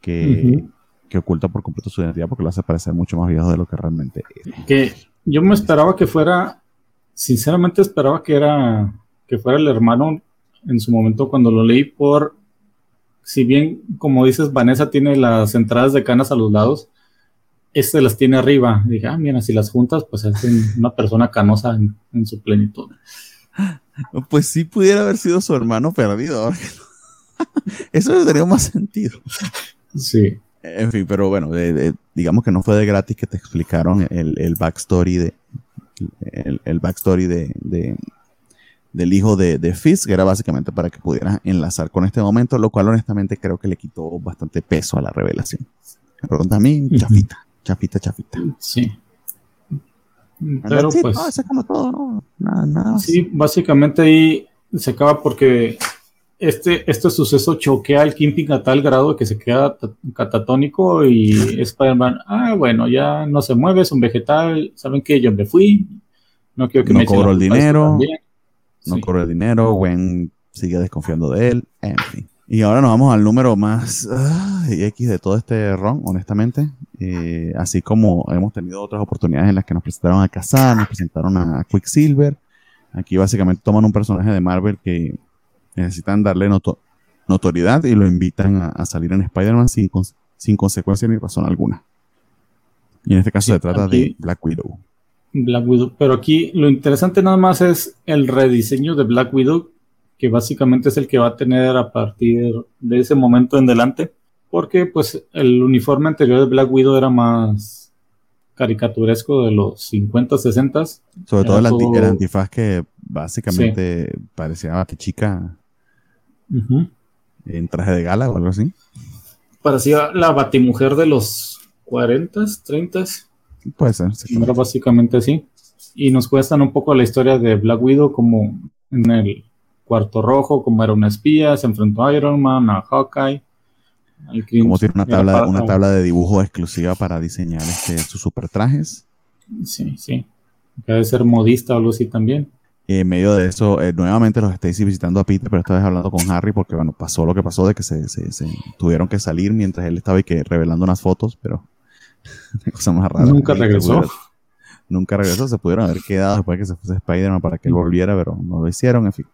que, que, oculta por completo su identidad porque lo hace parecer mucho más viejo de lo que realmente es. Que yo me esperaba que fuera, sinceramente esperaba que era, que fuera el hermano en su momento cuando lo leí por, si bien como dices, Vanessa tiene las entradas de canas a los lados, este las tiene arriba. dije, ah, mira, si las juntas, pues es una persona canosa en, su plenitud. Pues sí pudiera haber sido su hermano perdido. Eso tendría más sentido. Sí. En fin, pero bueno, digamos que no fue de gratis que te explicaron el, backstory de el, backstory de, del hijo de, de Fisk, que era básicamente para que pudieras enlazar con este momento, lo cual honestamente creo que le quitó bastante peso a la revelación. Me pregunta a mí, chafita, chafita, chafita. Sí. Pero pues. se acaba todo, ¿no? Nada, nada. Sí, básicamente ahí se acaba porque este, este suceso choquea al Kimping a tal grado que se queda catatónico y Spider-Man, ah, bueno, ya no se mueve, es un vegetal, ¿saben qué? Yo me fui, no quiero que no me cobro el dinero, no cobro el dinero, Gwen sigue desconfiando de él, en fin. Y ahora nos vamos al número más X de todo este ron, honestamente. Eh, así como hemos tenido otras oportunidades en las que nos presentaron a Kazan, nos presentaron a Quicksilver. Aquí básicamente toman un personaje de Marvel que necesitan darle notoriedad y lo invitan a, salir en Spider-Man sin, sin consecuencia ni razón alguna. Y en este caso se trata de Black Widow. Black Widow, pero aquí lo interesante nada más es el rediseño de Black Widow, que básicamente es el que va a tener a partir de ese momento en adelante, porque pues el uniforme anterior de Black Widow era más caricaturesco de los 50, 60. Sobre todo el, antifaz que básicamente parecía batichica en traje de gala o algo así. Parecía la batimujer de los 40, 30. Puede ser. Era básicamente así. Y nos cuestan un poco la historia de Black Widow como en el cuarto rojo, como era un espía, se enfrentó a Iron Man, a Hawkeye. Como tiene una tabla, una tabla de dibujo exclusiva para diseñar este, sus super trajes. Sí, sí. Debe ser modista o algo así también. en medio de eso, eh, nuevamente los Stacy visitando a Peter, pero esta vez hablando con Harry, porque bueno, pasó lo que pasó de que se, se, tuvieron que salir mientras él estaba y que revelando unas fotos, pero cosa más rara. Nunca regresó. nunca regresó, se pudieron haber quedado después de que se fuese Spider-Man para que él volviera, pero no lo hicieron, en fin.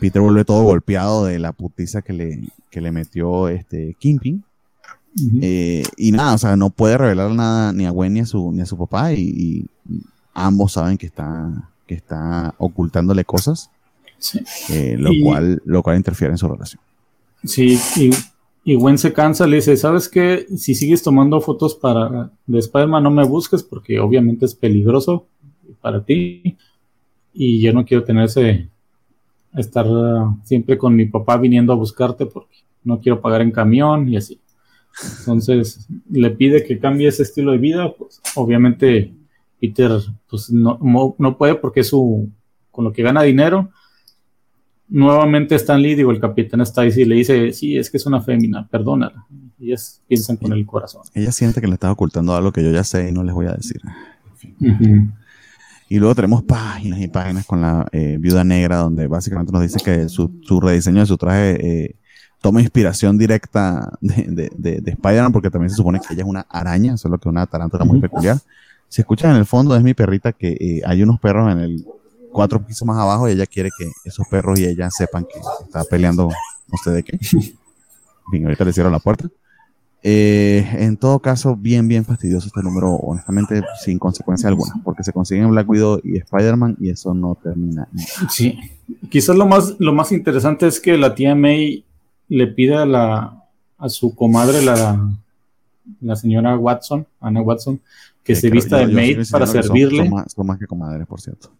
Peter vuelve todo golpeado de la putiza que le, que le metió este Kimping. Eh, y nada, o sea, no puede revelar nada ni a Gwen ni a su, ni a su papá y, ambos saben que está, que está ocultándole cosas, eh, lo, cual, lo cual interfiere en su relación. Sí, y, y, Gwen se cansa, le dice, ¿sabes qué? Si sigues tomando fotos para de Spider-Man, no me busques porque obviamente es peligroso para ti y yo no quiero tener ese, estar siempre con mi papá viniendo a buscarte porque no quiero pagar en camión y así. Entonces le pide que cambie ese estilo de vida, pues obviamente Peter pues no, no puede porque su con lo que gana dinero. Nuevamente Stan Lee, digo, el capitán está ahí y le dice, sí, es que es una fémina, perdónala. Ellas piensan con el corazón. Ella siente que le está ocultando algo que yo ya sé y no les voy a decir. Y luego tenemos páginas y páginas con la eh, viuda negra, donde básicamente nos dice que su, rediseño de su traje eh, toma inspiración directa de, de, Spider-Man, porque también se supone que ella es una araña, solo que una tarántula muy peculiar. Se escucha en el fondo, es mi perrita, que eh, hay unos perros en el cuatro pisos más abajo y ella quiere que esos perros y ella sepan que está peleando no sé de qué. Bien, ahorita le cierro la puerta. Eh, en todo caso, bien, bien fastidioso este número, honestamente, sin consecuencia alguna, porque se consiguen Black Widow y Spider-Man y eso no termina. Sí, quizás lo más, lo más interesante es que la tía May le pide a, la, a su comadre, la, la señora Watson, Anna Watson, que se vista de maid para servirle. Son, más, que comadre, por cierto.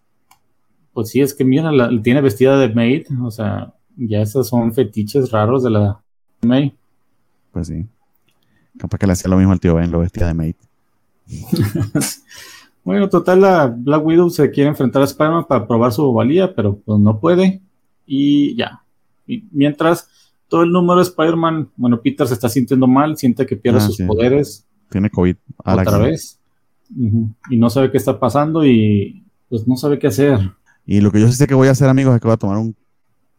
Pues sí, es que mira, la, tiene vestida de maid, o sea, ya esos son fetiches raros de la May. Pues sí. Capaz que le hacía lo mismo al tío Ben, lo vestía de mate. bueno, total, la Black Widow se quiere enfrentar a Spider-Man para probar su valía, pero pues no puede. Y ya. Y mientras todo el número de Spider-Man, bueno, Peter se está sintiendo mal, siente que pierde ah, sus poderes. Tiene COVID. otra vez. Y no sabe qué está pasando y pues no sabe qué hacer. Y lo que yo sé que voy a hacer, amigos, es que voy a tomar un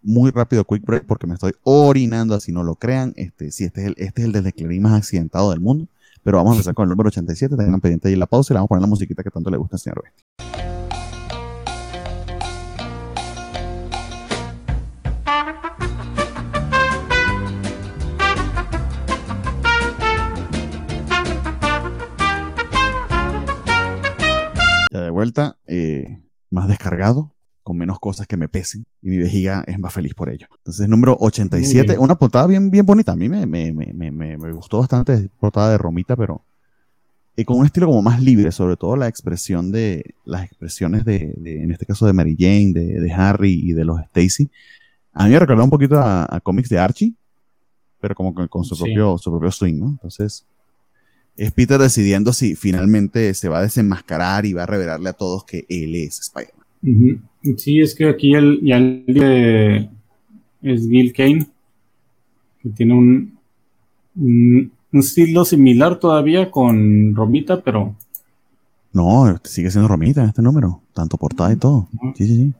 muy rápido quick break porque me estoy orinando, así no lo crean. Este, sí, este es el, este es el desde más accidentado del mundo. Pero vamos a empezar con el número 87. Tengan pendiente ahí la pausa y le vamos a poner la musiquita que tanto le gusta al señor Betty. Ya de vuelta, eh, más descargado, con menos cosas que me pesen y mi vejiga es más feliz por ello. Entonces, número 87, una portada bien, bien bonita. A mí me, me, me, me gustó bastante, portada de Romita, pero y con un estilo como más libre, sobre todo la expresión de, las expresiones de, de en este caso de Mary Jane, de, de, Harry y de los Stacy. A mí me recordó un poquito a, cómics de Archie, pero como con, su, propio, su propio swing, ¿no? Entonces, es Peter decidiendo si finalmente se va a desenmascarar y va a revelarle a todos que él es Spider-Man. Sí, es que aquí el, ya el es Gil Kane, que tiene un, un, estilo similar todavía con Romita, pero... No, sigue siendo Romita este número, tanto portada y todo. Sí, sí, sí.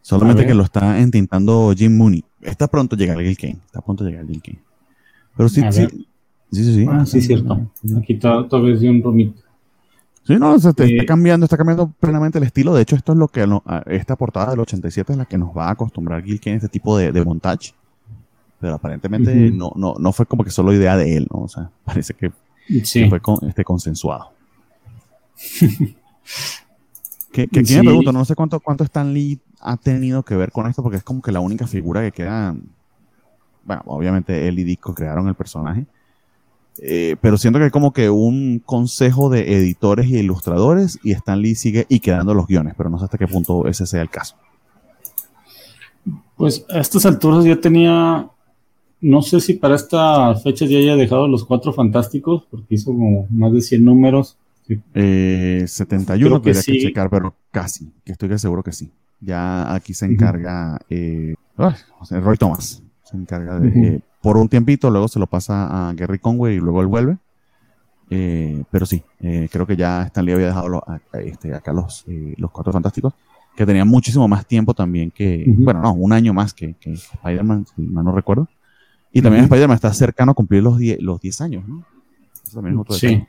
Solamente que lo está entintando Jim Mooney. Está pronto llegar Gil Kane, está pronto llegar Gil Kane. Pero sí, sí, sí, sí, sí. Ah, sí, cierto. Aquí todavía es de un Romita. Sí, no, está cambiando, está cambiando plenamente el estilo. De hecho, esto es lo que esta portada del 87 es la que nos va a acostumbrar Gil en este tipo de, montaje. Pero aparentemente no, no, no fue como que solo idea de él, ¿no? O sea, parece que, fue este, consensuado. que, que me pregunto, no sé cuánto, cuánto Stan Lee ha tenido que ver con esto, porque es como que la única figura que queda. Bueno, obviamente él y Disco crearon el personaje eh, pero siento que hay como que un consejo de editores y ilustradores y Stan Lee sigue y quedando los guiones, pero no sé hasta qué punto ese sea el caso. Pues a estas alturas ya tenía, no sé si para esta fecha ya haya dejado los cuatro fantásticos, porque hizo como más de 100 números. Eh, 71 tendría que, checar, pero casi, que estoy seguro que sí. Ya aquí se encarga eh, Roy Thomas. Se encarga de, por un tiempito, luego se lo pasa a Gary Conway y luego él vuelve. Eh, pero sí, eh, creo que ya Stan Lee había dejado este, acá los, eh, los Cuatro Fantásticos, que tenían muchísimo más tiempo también que, bueno, no, un año más que, Spider-Man, si mal no recuerdo. Y también Spider-Man está cercano a cumplir los 10 los diez años, ¿no? Eso también es otro sí.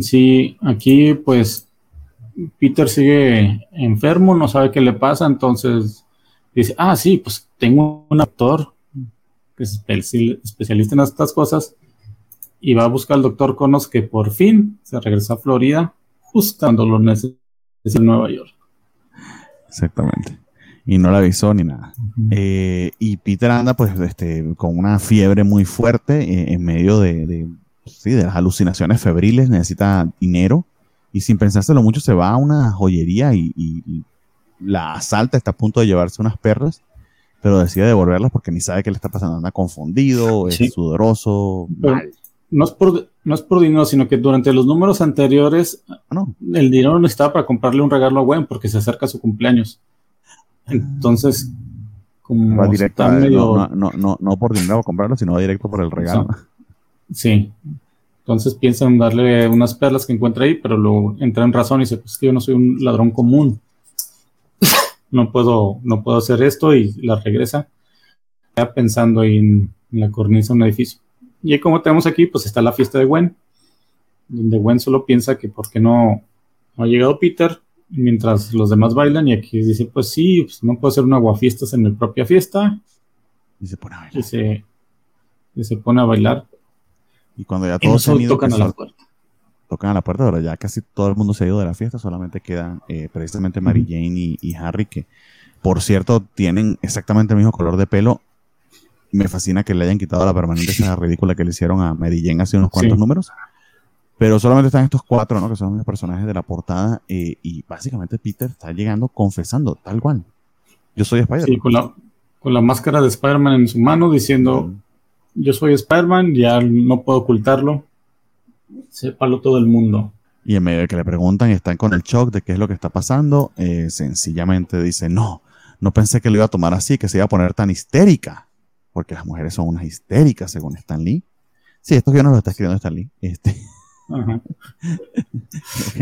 Sí, aquí pues Peter sigue enfermo, no sabe qué le pasa, entonces dice, ah, sí, pues tengo un actor que especialista en estas cosas, y va a buscar al doctor Conos que por fin se regresa a Florida justo cuando lo necesita en Nueva York. Exactamente. Y no le avisó ni nada. Eh, y Peter anda pues este, con una fiebre muy fuerte eh, en medio de, de, las alucinaciones febriles, necesita dinero y sin pensárselo mucho se va a una joyería y, la asalta, está a punto de llevarse unas perras pero decide devolverlas porque ni sabe qué le está pasando, anda confundido, es sudoroso, mal no es por, no es por dinero, sino que durante los números anteriores, ah, el dinero no estaba para comprarle un regalo a Gwen porque se acerca su cumpleaños. Entonces, como va directo, no, no, no, no, por dinero a comprarlo, sino va directo por el regalo. sí. Entonces piensa en darle unas perlas que encuentra ahí, pero luego entra en razón y dice, pues que yo no soy un ladrón común. No puedo, no puedo hacer esto y la regresa. Ya pensando ahí en, en la cornisa de un edificio. Y como tenemos aquí, pues está la fiesta de Gwen, donde Gwen solo piensa que por qué no, ha llegado Peter, mientras los demás bailan, y aquí dice, pues sí, pues no puedo hacer una aguafiestas en mi propia fiesta. Y se pone a bailar. Y se, pone a bailar. Y cuando ya todos se han ido, tocan a la puerta. Tocan a la puerta, pero ya casi todo el mundo se ha ido de la fiesta, solamente quedan eh, precisamente Mary Jane y Harry, que por cierto tienen exactamente el mismo color de pelo me fascina que le hayan quitado la permanencia ridícula que le hicieron a Medellín hace unos cuantos números. Pero solamente están estos cuatro, ¿no? Que son los personajes de la portada. Eh, y básicamente Peter está llegando confesando, tal cual. Yo soy Spider-Man. Sí, con la, con la máscara de Spider-Man en su mano, diciendo: Yo soy Spider-Man, ya no puedo ocultarlo. Sépalo todo el mundo. Y en medio de que le preguntan y están con el shock de qué es lo que está pasando, eh, sencillamente dice: No, no pensé que lo iba a tomar así, que se iba a poner tan histérica porque las mujeres son unas histéricas, según Stan Lee. Sí, esto no lo está escribiendo Stan Lee. Este.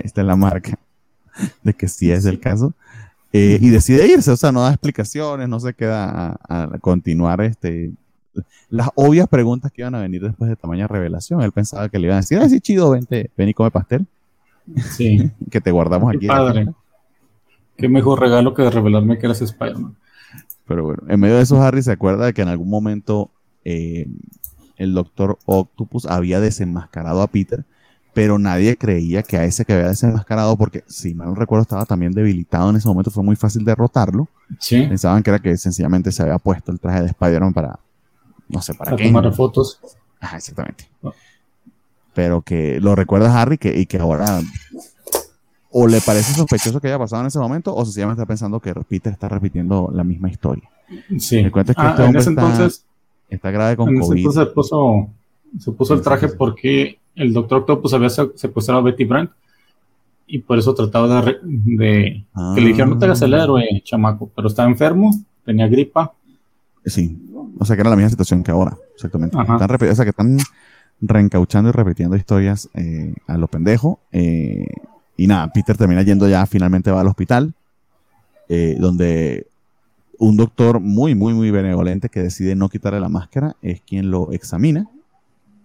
Esta es la marca de que sí es el caso. Eh, y decide irse, o sea, no da explicaciones, no se queda a, continuar este, las obvias preguntas que iban a venir después de tamaña revelación. Él pensaba que le iban a decir, ah, sí, chido, vente, ven y come pastel. Sí. que te guardamos aquí. Padre. Qué mejor regalo que de revelarme que eres Spider-Man. Pero bueno, en medio de eso, Harry se acuerda de que en algún momento eh, el Doctor Octopus había desenmascarado a Peter, pero nadie creía que a ese que había desenmascarado, porque si mal no recuerdo estaba también debilitado en ese momento, fue muy fácil derrotarlo. Sí. Pensaban que era que sencillamente se había puesto el traje de Spider-Man para, no sé, para, para tomar fotos. Ajá, exactamente. Oh. Pero que lo recuerda Harry que, y que ahora o le parece sospechoso que haya pasado en ese momento, o sencillamente está pensando que Peter está repitiendo la misma historia. Sí. que ah, este en ese entonces, está grave con en COVID. Ese entonces se puso, se puso el traje porque el doctor Octopus había secuestrado a Betty Brant y por eso trataba de, de que le dijeron no te hagas el héroe, chamaco, pero estaba enfermo, tenía gripa. Sí, o sea que era la misma situación que ahora, exactamente. Están o sea que están reencauchando y repitiendo historias eh, a lo pendejo. Eh, y nada, Peter termina yendo ya, finalmente va al hospital, eh, donde un doctor muy, muy, muy benevolente que decide no quitarle la máscara es quien lo examina,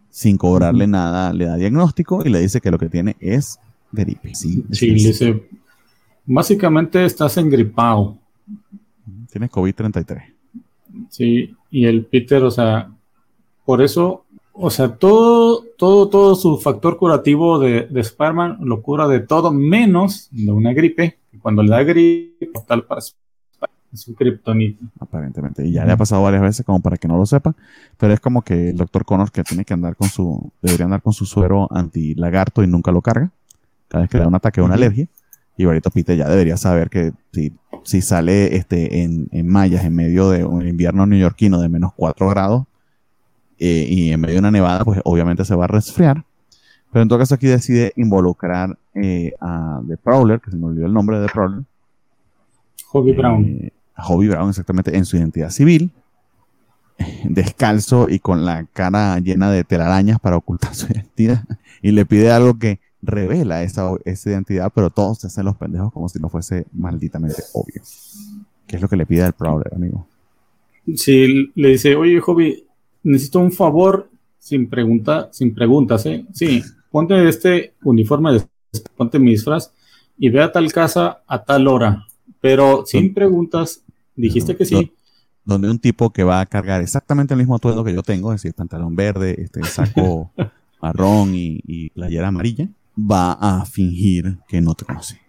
sin cobrarle nada, le da diagnóstico y le dice que lo que tiene es gripe. Sí, sí le dice, básicamente estás engripado. Tienes COVID-33. Sí, y el Peter, o sea, por eso o sea, todo, todo, todo su factor curativo de, de Spider-Man lo cura de todo menos de una gripe. Cuando le da gripe, tal para es un kriptonita. Aparentemente. Y ya le ha pasado varias veces como para que no lo sepa. Pero es como que el doctor Connors que tiene que andar con su, debería andar con su suero anti-lagarto y nunca lo carga. Cada vez que le da un ataque o una alergia. Y ahorita Pite ya debería saber que si, si sale este, en, en mallas en medio de un invierno neoyorquino de menos 4 grados, eh, y en medio de una nevada, pues obviamente se va a resfriar. Pero en todo caso aquí decide involucrar eh, a The Prowler, que se me olvidó el nombre de The Prowler, Hobby Brown. Hobby Brown, exactamente, en su identidad civil, descalzo y con la cara llena de telarañas para ocultar su identidad. Y le pide algo que revela esa, esa identidad, pero todos se hacen los pendejos como si no fuese malditamente obvio. ¿Qué es lo que le pide al Prowler, amigo? Sí, le dice, oye, Hobby, necesito un favor sin pregunta, sin preguntas, ¿eh? Sí, ponte este uniforme, ponte mi disfraz y ve a tal casa a tal hora, pero sin preguntas, dijiste que sí. Donde un tipo que va a cargar exactamente el mismo atuendo que yo tengo, es decir, pantalón verde, este saco marrón y, playera amarilla, va a fingir que no te conoce.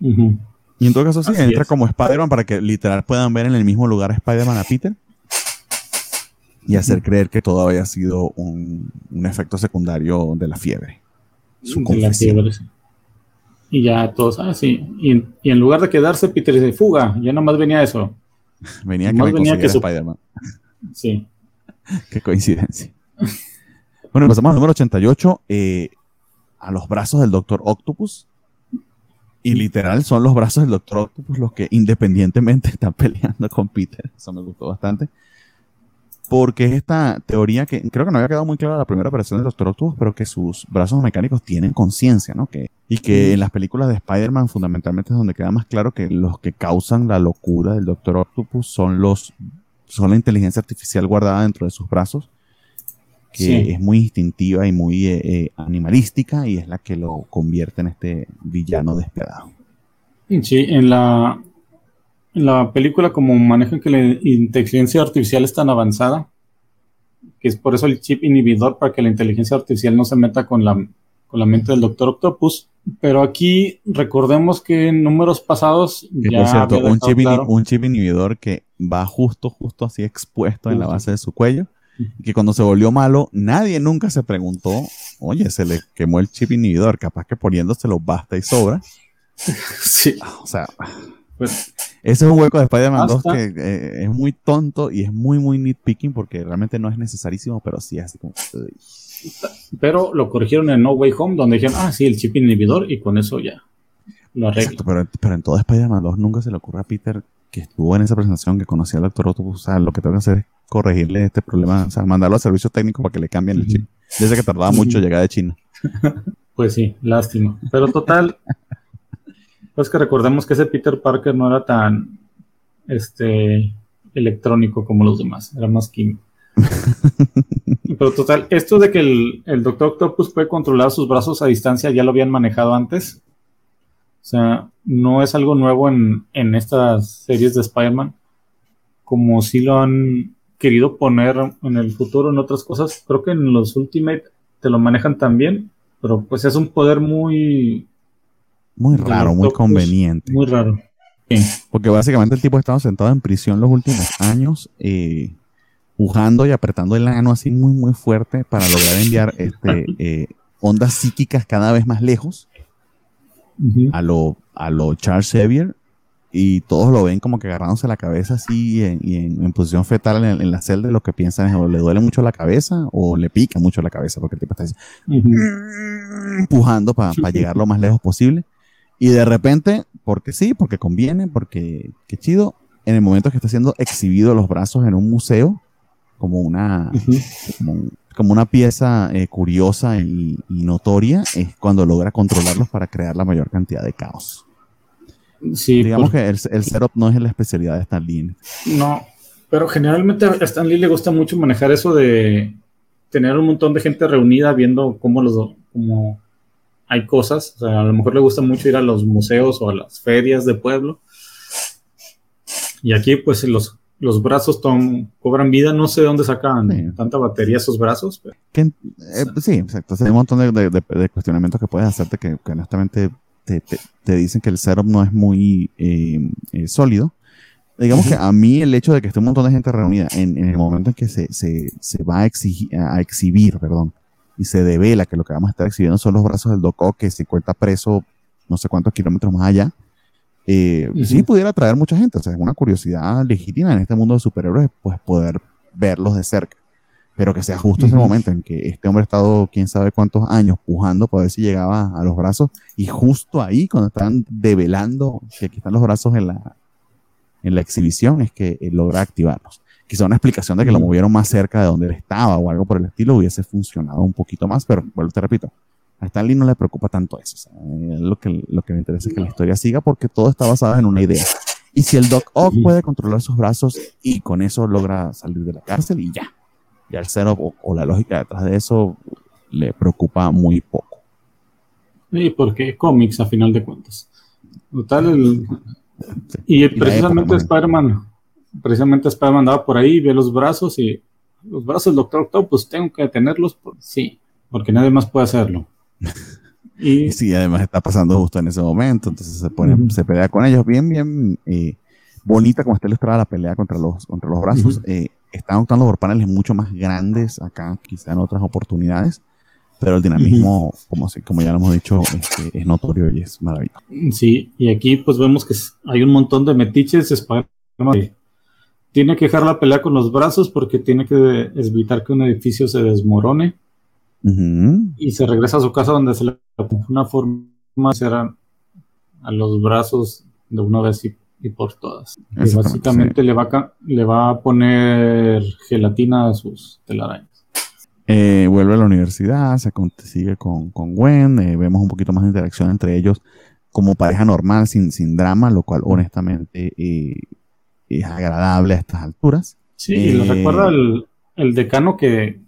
Y en todo caso sí, entra como Spider-Man para que literal puedan ver en el mismo lugar a Spider-Man a Peter y hacer creer que todo había sido un, efecto secundario de la fiebre. Su fiebre, Y ya todos, ah, sí. Y, en lugar de quedarse, Peter dice, fuga, ya nomás venía eso. venía que me venía que Spider-Man. Sí. Qué coincidencia. bueno, pasamos al número 88, eh, a los brazos del Doctor Octopus. Y literal son los brazos del Doctor Octopus los que independientemente están peleando con Peter. Eso me gustó bastante. Porque es esta teoría que creo que no había quedado muy clara la primera aparición del Doctor Octopus, pero que sus brazos mecánicos tienen conciencia, ¿no? Que, y que en las películas de Spider-Man fundamentalmente es donde queda más claro que los que causan la locura del Doctor Octopus son los son la inteligencia artificial guardada dentro de sus brazos que es muy instintiva y muy eh, eh, animalística y es la que lo convierte en este villano despiadado. Sí, en la, en la película como manejan que la inteligencia artificial es tan avanzada, que es por eso el chip inhibidor para que la inteligencia artificial no se meta con la, con la mente del Doctor Octopus. Pero aquí recordemos que en números pasados ya cierto, un chip, un chip, inhibidor que va justo, justo así expuesto en la base de su cuello que cuando se volvió malo, nadie nunca se preguntó, oye, se le quemó el chip inhibidor, capaz que poniéndoselo basta y sobra. Sí. O sea, pues, ese es un hueco de Spider-Man 2 que eh, es muy tonto y es muy, muy nitpicking porque realmente no es necesarísimo, pero sí es así como... Pero lo corrigieron en No Way Home, donde dijeron, ah, sí, el chip inhibidor y con eso ya lo arreglo. pero, pero en todo Spider-Man 2 nunca se le ocurre a Peter que estuvo en esa presentación, que conocía al Doctor Octopus, o sea, lo que tengo que hacer es corregirle este problema, o sea, mandarlo a servicios técnicos para que le cambien el chip. Desde que tardaba mucho llegar de China. Pues sí, lástima. Pero total, pues que recordemos que ese Peter Parker no era tan este electrónico como los demás, era más químico. Pero total, esto de que el, el Doctor Octopus puede controlar sus brazos a distancia ya lo habían manejado antes. O sea, no es algo nuevo en, en estas series de Spider-Man. Como si lo han querido poner en el futuro en otras cosas. Creo que en los Ultimate te lo manejan también, pero pues es un poder muy... Muy raro, muy conveniente. Muy raro. Porque básicamente el tipo ha estado sentado en prisión los últimos años, eh, pujando y apretando el ano así muy, muy fuerte para lograr enviar este, eh, ondas psíquicas cada vez más lejos a, lo, a lo Charles Xavier y todos lo ven como que agarrándose la cabeza así y en, posición fetal en, la celda lo que piensan es o le duele mucho la cabeza o le pica mucho la cabeza porque el tipo está así, empujando para llegar lo más lejos posible. Y de repente, porque sí, porque conviene, porque qué chido, en el momento que está siendo exhibido los brazos en un museo como una como, una pieza eh, curiosa y, y notoria es cuando logra controlarlos para crear la mayor cantidad de caos. Digamos que el, el, setup no es la especialidad de Stan Lee. No, pero generalmente a Stan Lee le gusta mucho manejar eso de tener un montón de gente reunida viendo cómo los cómo hay cosas. O sea, a lo mejor le gusta mucho ir a los museos o a las ferias de pueblo. Y aquí, pues, los, los brazos cobran vida. No sé de dónde sacan tanta batería esos brazos. Eh, sí, exacto. hay un montón de, de, cuestionamientos que puedes hacerte que, que honestamente te, dicen que el setup no es muy eh, eh, sólido. Digamos que a mí el hecho de que esté un montón de gente reunida en, el momento en que se, va a, exigir, a exhibir, perdón, y se devela que lo que vamos a estar exhibiendo son los brazos del Doc que se encuentra preso no sé cuántos kilómetros más allá, eh, sí pudiera atraer mucha gente. O sea, es una curiosidad legítima en este mundo de superhéroes, pues poder verlos de cerca. Pero que sea justo ese momento en que este hombre ha estado quién sabe cuántos años pujando para ver si llegaba a los brazos y justo ahí cuando están develando que aquí están los brazos en la, en la exhibición es que logra activarlos. Quizá una explicación de que lo movieron más cerca de donde él estaba o algo por el estilo hubiese funcionado un poquito más, pero vuelvo te repito, a Stanley no le preocupa tanto eso. lo, que, lo que me interesa es que la historia siga porque todo está basado en una idea. Y si el Doc Ock puede controlar sus brazos y con eso logra salir de la cárcel y ya, y al cero o, la lógica detrás de eso le preocupa muy poco. Y porque cómics a final de cuentas. Total, y, precisamente Spider-Man, precisamente Spider-Man andaba por ahí, ve los brazos y los brazos del Doctor Octopus tengo que tenerlos, por, sí, porque nadie más puede hacerlo. Y sí, además está pasando justo en ese momento, entonces se pone, se pelea con ellos bien, bien eh, bonita como está ilustrada la pelea contra los, contra los brazos. Eh, están optando por paneles mucho más grandes acá, quizá en otras oportunidades, pero el dinamismo, como, como ya lo hemos dicho, este, es notorio y es maravilloso. Sí, y aquí pues vemos que hay un montón de metiches, tiene que dejar la pelea con los brazos porque tiene que evitar que un edificio se desmorone. Y se regresa a su casa donde se le una forma de a los brazos de una vez y y por todas. Y básicamente le, va a, le va a poner gelatina a sus telarañas. Eh, vuelve a la universidad, se sigue con, con Gwen, eh, vemos un poquito más de interacción entre ellos como pareja normal, sin, sin drama, lo cual honestamente eh, es agradable a estas alturas. Sí, y lo recuerda el, el, decano que,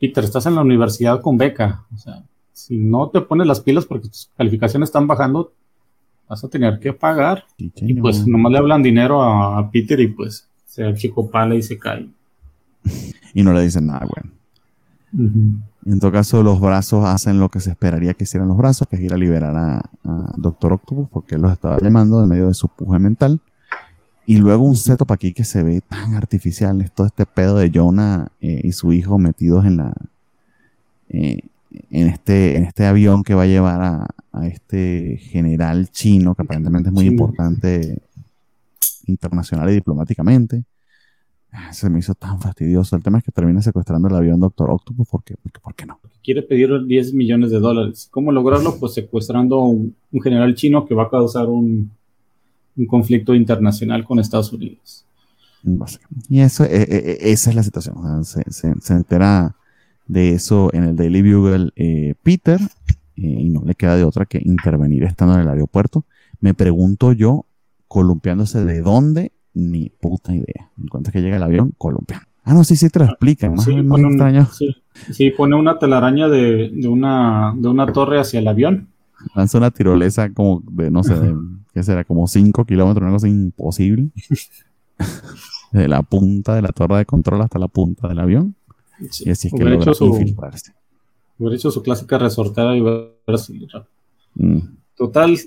Peter, estás en la universidad con beca. O sea, si no te pones las pilas porque tus calificaciones están bajando, vas a tener que pagar. y pues nomás le hablan dinero a, Peter y pues se chico pala y se cae. y no le dicen nada, güey. En todo caso, los brazos hacen lo que se esperaría que hicieran los brazos, que es ir a liberar a, Doctor Octopus, porque él los estaba llamando en medio de su puje mental. Y luego un setup aquí que se ve tan artificial, es todo este pedo de Jonah eh, y su hijo metidos en la, eh, en este, en este avión que va a llevar a, este general chino, que aparentemente es muy importante internacional y diplomáticamente. Ah, se me hizo tan fastidioso. El tema es que termina secuestrando el avión Doctor Octopus. ¿Por qué? ¿por qué no? Quiere pedir 10 millones de dólares. ¿Cómo lograrlo? Pues secuestrando a un, general chino que va a causar un, un conflicto internacional con Estados Unidos. Y eso, eh, eh, esa es la situación. se, se, se entera de eso en el Daily Bugle eh, Peter eh, y no le queda de otra que intervenir estando en el aeropuerto. Me pregunto yo, columpiándose de dónde, ni puta idea. En cuanto que llega el avión, columpiando. Ah, no, sí, sí te lo explican. Sí, pone extraño. Sí, pone una telaraña de, una, de una torre hacia el avión. Lanza una tirolesa como de, no sé, de, ¿qué será? Como 5 kilómetros, una cosa imposible. de la punta de la torre de control hasta la punta del avión. Y así es que logra hecho su, infiltrarse. Hubiera hecho su clásica resortada y verse mm. Total,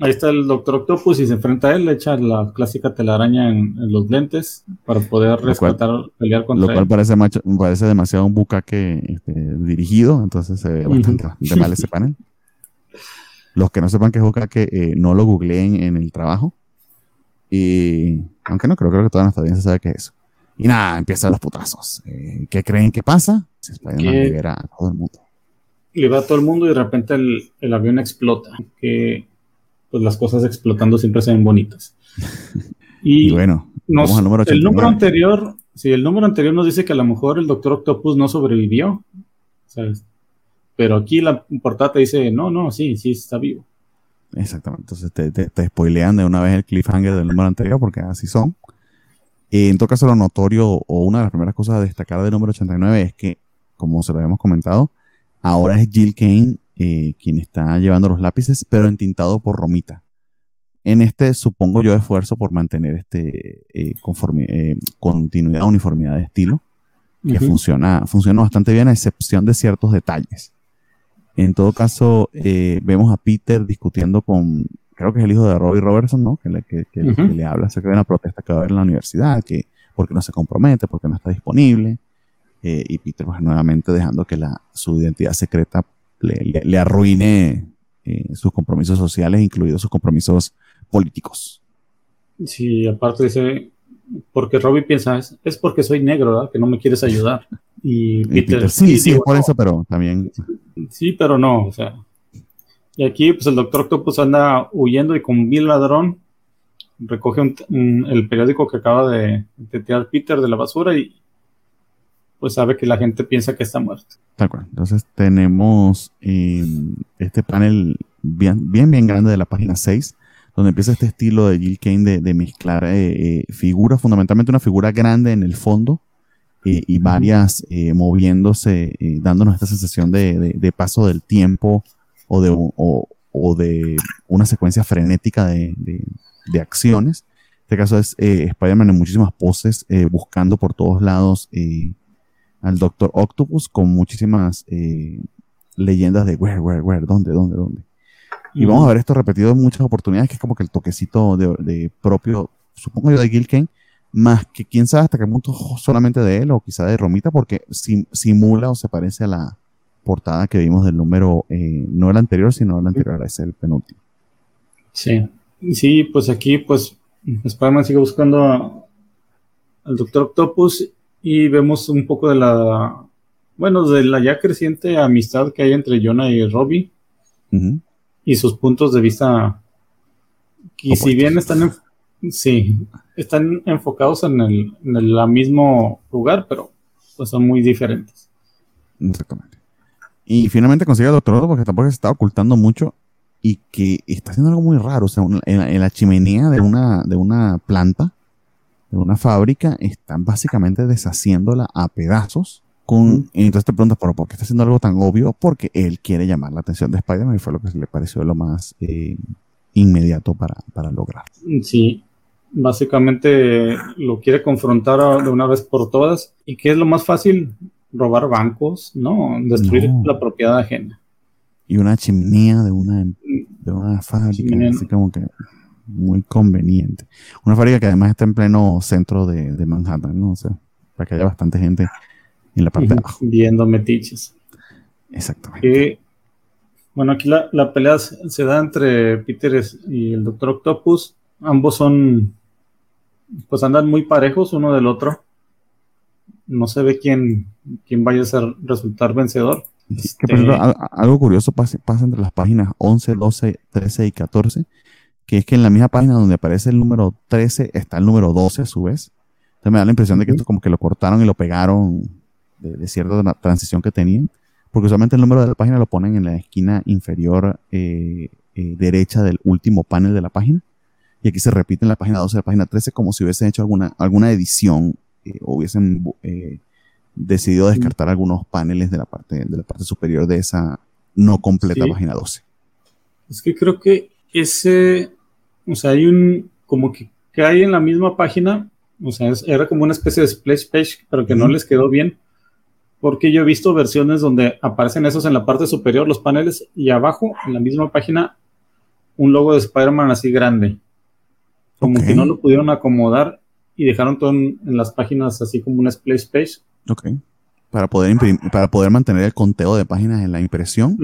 ahí está el Doctor Octopus y se enfrenta a él, le echa la clásica telaraña en, los lentes para poder rescatar, pelear contra Lo cual Parece, parece demasiado un bucaque este, dirigido, entonces se ve bastante, mal ese panel. Los que no sepan qué es bucaque, eh, no lo googleen en el trabajo. Y aunque no creo, creo que toda nuestra audiencia sabe qué es eso. Y nada, empiezan los putazos. Eh, ¿Qué creen que pasa? Se libera a todo el mundo. Libera a todo el mundo y de repente el, avión explota. Que pues las cosas explotando siempre se ven bonitas. Y, bueno, nos, número el número anterior, sí, el número anterior nos dice que a lo mejor el Doctor Octopus no sobrevivió. ¿sabes? Pero aquí la portada te dice, no, no, sí, sí, está vivo. Exactamente. Entonces te, te, te spoilean de una vez el cliffhanger del número anterior porque así son. Eh, en todo caso, lo notorio o una de las primeras cosas a destacar del número 89 es que, como se lo habíamos comentado, ahora es Jill Kane eh, quien está llevando los lápices, pero entintado por Romita. En este, supongo yo, esfuerzo por mantener este eh, continuidad, uniformidad de estilo, que funciona, funciona bastante bien, a excepción de ciertos detalles. En todo caso, vemos a Peter discutiendo con creo que es el hijo de Robbie Robertson, ¿no? Que le, que, le habla acerca de una protesta que va a haber en la universidad, que porque no se compromete, porque no está disponible. Eh, y Peter, pues nuevamente dejando que la, su identidad secreta le, arruine eh, sus compromisos sociales, incluidos sus compromisos políticos. Sí, aparte dice, porque Robbie piensa, es, porque soy negro, ¿verdad? Que no me quieres ayudar. y Peter. sí, sí, por eso, pero también. Sí, pero no, o sea. Y aquí, pues el Doctor Octopus anda huyendo y con Bill Ladrón recoge el periódico que acaba de, tirar Peter de la basura y pues sabe que la gente piensa que está muerto. Tal cual. Entonces tenemos em, este panel bien, bien, bien grande de la página 6, donde empieza este estilo de Jill Kane de, mezclar eh, eh, figuras, fundamentalmente una figura grande en el fondo eh, y varias moviéndose, dándonos esta sensación de, paso del tiempo o de, o de una secuencia frenética de, de acciones. En este caso es eh, Spider-Man en muchísimas poses, eh, buscando por todos lados eh, al Doctor Octopus con muchísimas leyendas de where, where, where, dónde, dónde, dónde. Y vamos a ver esto repetido en muchas oportunidades, que es como que el toquecito de, propio, supongo yo, de Gil Kane, más que quién sabe hasta qué punto solamente de él o quizá de Romita, porque simula o se parece a la portada que vimos del número, no el anterior, sino el anterior, es el penúltimo. Sí. Sí, pues aquí, pues, Spider-Man sigue buscando al Doctor Octopus y vemos un poco de la, bueno, de la ya creciente amistad que hay entre Jonah y Robbie y sus puntos de vista que si bien están, sí, están enfocados en el, en el mismo lugar, pero pues son muy diferentes. Exactamente. Y finalmente consigue al Doctor porque tampoco se está ocultando mucho y que está haciendo algo muy raro. O sea, en, la chimenea de una, de una planta, de una fábrica, están básicamente deshaciéndola a pedazos. Con, entonces te preguntas, ¿por qué está haciendo algo tan obvio? Porque él quiere llamar la atención de Spider-Man y fue lo que le pareció lo más eh, inmediato para, para lograr. Sí, básicamente lo quiere confrontar de una vez por todas. ¿Y qué es lo más fácil? Robar bancos, ¿no? Destruir la propiedad ajena y una chimenea de una, de una fábrica, así como que muy conveniente. Una fábrica que además está en pleno centro de, Manhattan, ¿no? O sea, para que haya bastante gente en la parte de abajo. Viendo metiches. Exactamente. bueno, aquí la, la, pelea se da entre Peter y el Doctor Octopus. Ambos son, pues andan muy parejos uno del otro. No se ve quién, quién vaya a ser, resultar vencedor. Este, algo curioso pasa, entre las páginas 11, 12, 13 y 14, que es que en la misma página donde aparece el número 13 está el número 12 a su vez. Entonces me da la impresión de que esto como que lo cortaron y lo pegaron de, cierta transición que tenían, porque usualmente el número de la página lo ponen en la esquina inferior eh, eh, derecha del último panel de la página. Y aquí se repite en la página 12 y la página 13 como si hubiesen hecho alguna, alguna edición eh, hubiesen decidió descartar algunos paneles de la parte, de la parte superior de esa no completa página 12. Es que creo que ese, o sea, hay un, como que, hay en la misma página, o sea, era como una especie de splash page, pero que no les quedó bien, porque yo he visto versiones donde aparecen esos en la parte superior, los paneles, y abajo, en la misma página, un logo de Spider-Man así grande. Como que no lo pudieron acomodar y dejaron todo en, en, las páginas así como una splash page Ok. Para poder, para poder mantener el conteo de páginas en la impresión.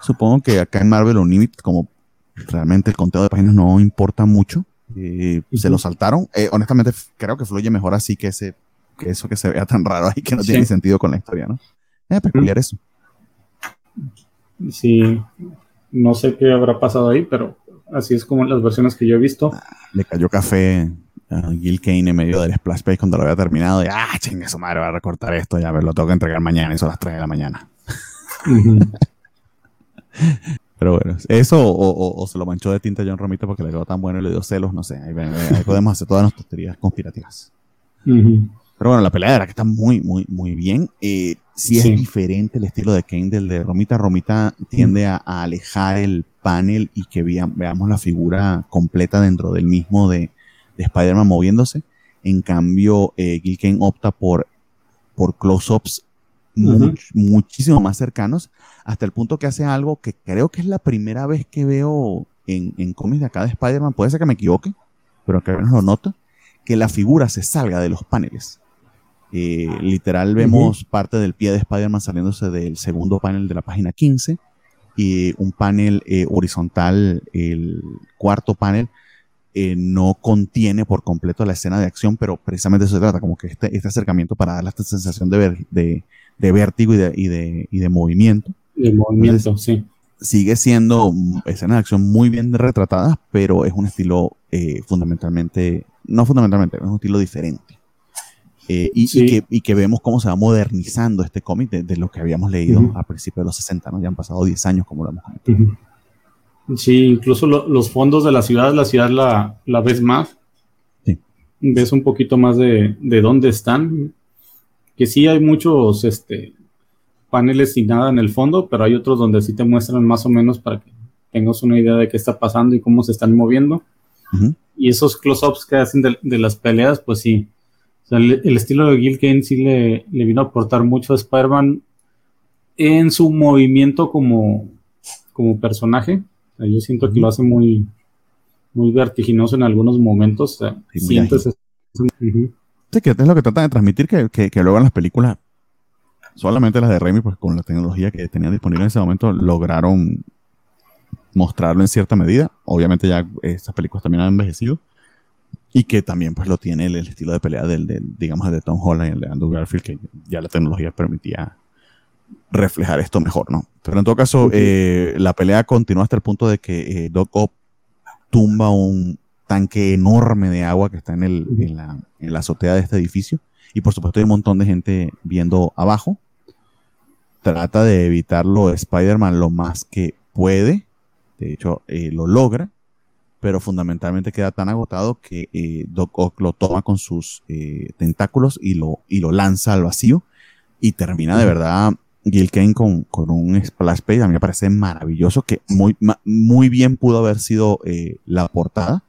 Supongo que acá en Marvel Unlimited, como realmente el conteo de páginas no importa mucho, eh, se lo saltaron. Eh, honestamente, creo que fluye mejor así que, ese, que eso que se vea tan raro ahí que no tiene sentido con la historia, ¿no? Es peculiar eso. Sí, no sé qué habrá pasado ahí, pero así es como las versiones que yo he visto. Ah, le cayó café Gil Kane en medio del splash page cuando lo había terminado. Y, ah, chingue su madre, va a recortar esto. Ya ver, lo tengo que entregar mañana. Y son las 3 de la mañana. Pero bueno, eso o, se lo manchó de tinta John Romito porque le quedó tan bueno y le dio celos, no sé. Ahí, podemos hacer todas nuestras teorías conspirativas. Pero bueno, la pelea era que está muy, muy, muy bien. Eh, sí, es diferente el estilo de Kane del de Romita. Romita tiende a, alejar el panel y que veamos la figura completa dentro del mismo de, de Spider-Man moviéndose. En cambio, eh, Gil Kane opta por, por close-ups muchísimo más cercanos, hasta el punto que hace algo que creo que es la primera vez que veo en, en cómics de acá de Spider-Man, puede ser que me equivoque, pero que menos lo noto, que la figura se salga de los paneles. Eh, literal vemos parte del pie de Spider-Man saliéndose del segundo panel de la página 15 y un panel eh, horizontal, el cuarto panel, eh, no contiene por completo la escena de acción, pero precisamente eso se trata, como que este, este acercamiento para darle esta sensación de, ver, de, de, vértigo y de, y, de, y de movimiento. De movimiento, sí. Sigue siendo escenas de acción muy bien retratadas, pero es un estilo eh, fundamentalmente, no fundamentalmente, es un estilo diferente. Eh, y, que, y, que, vemos cómo se va modernizando este cómic de, lo que habíamos leído a principios de los 60, ¿no? Ya han pasado 10 años, como lo hemos comentado. Sí, incluso los fondos de la ciudad, la ciudad la, la ves más. Sí. Ves un poquito más de, de, dónde están. Que sí hay muchos este, paneles sin nada en el fondo, pero hay otros donde sí te muestran más o menos para que tengas una idea de qué está pasando y cómo se están moviendo. Y esos close-ups que hacen de, de, las peleas, pues sí. O sea, el, estilo de Gil Kane sí le, le vino a aportar mucho a Spider-Man en su movimiento como, como personaje yo siento que lo hace muy, muy vertiginoso en algunos momentos. sientes Sí, que es lo que trata de transmitir, que, que, luego en las películas, solamente las de Raimi, pues con la tecnología que tenían disponible en ese momento, lograron mostrarlo en cierta medida. Obviamente ya estas películas también han envejecido. Y que también pues lo tiene el, estilo de pelea del, digamos, de Tom Holland y el de Andrew Garfield, que ya la tecnología permitía reflejar esto mejor, ¿no? Pero en todo caso, eh, la pelea continúa hasta el punto de que eh, Doc Ock tumba un tanque enorme de agua que está en, el, en, la, en, la, azotea de este edificio. Y por supuesto hay un montón de gente viendo abajo. Trata de evitarlo Spider-Man lo más que puede. De hecho, eh, lo logra. Pero fundamentalmente queda tan agotado que Doc Ock lo toma con sus tentáculos y lo, y lo lanza al vacío. Y termina de verdad Gil Kane con, con, un splash page, a mí me parece maravilloso, que muy, muy bien pudo haber sido eh, la portada,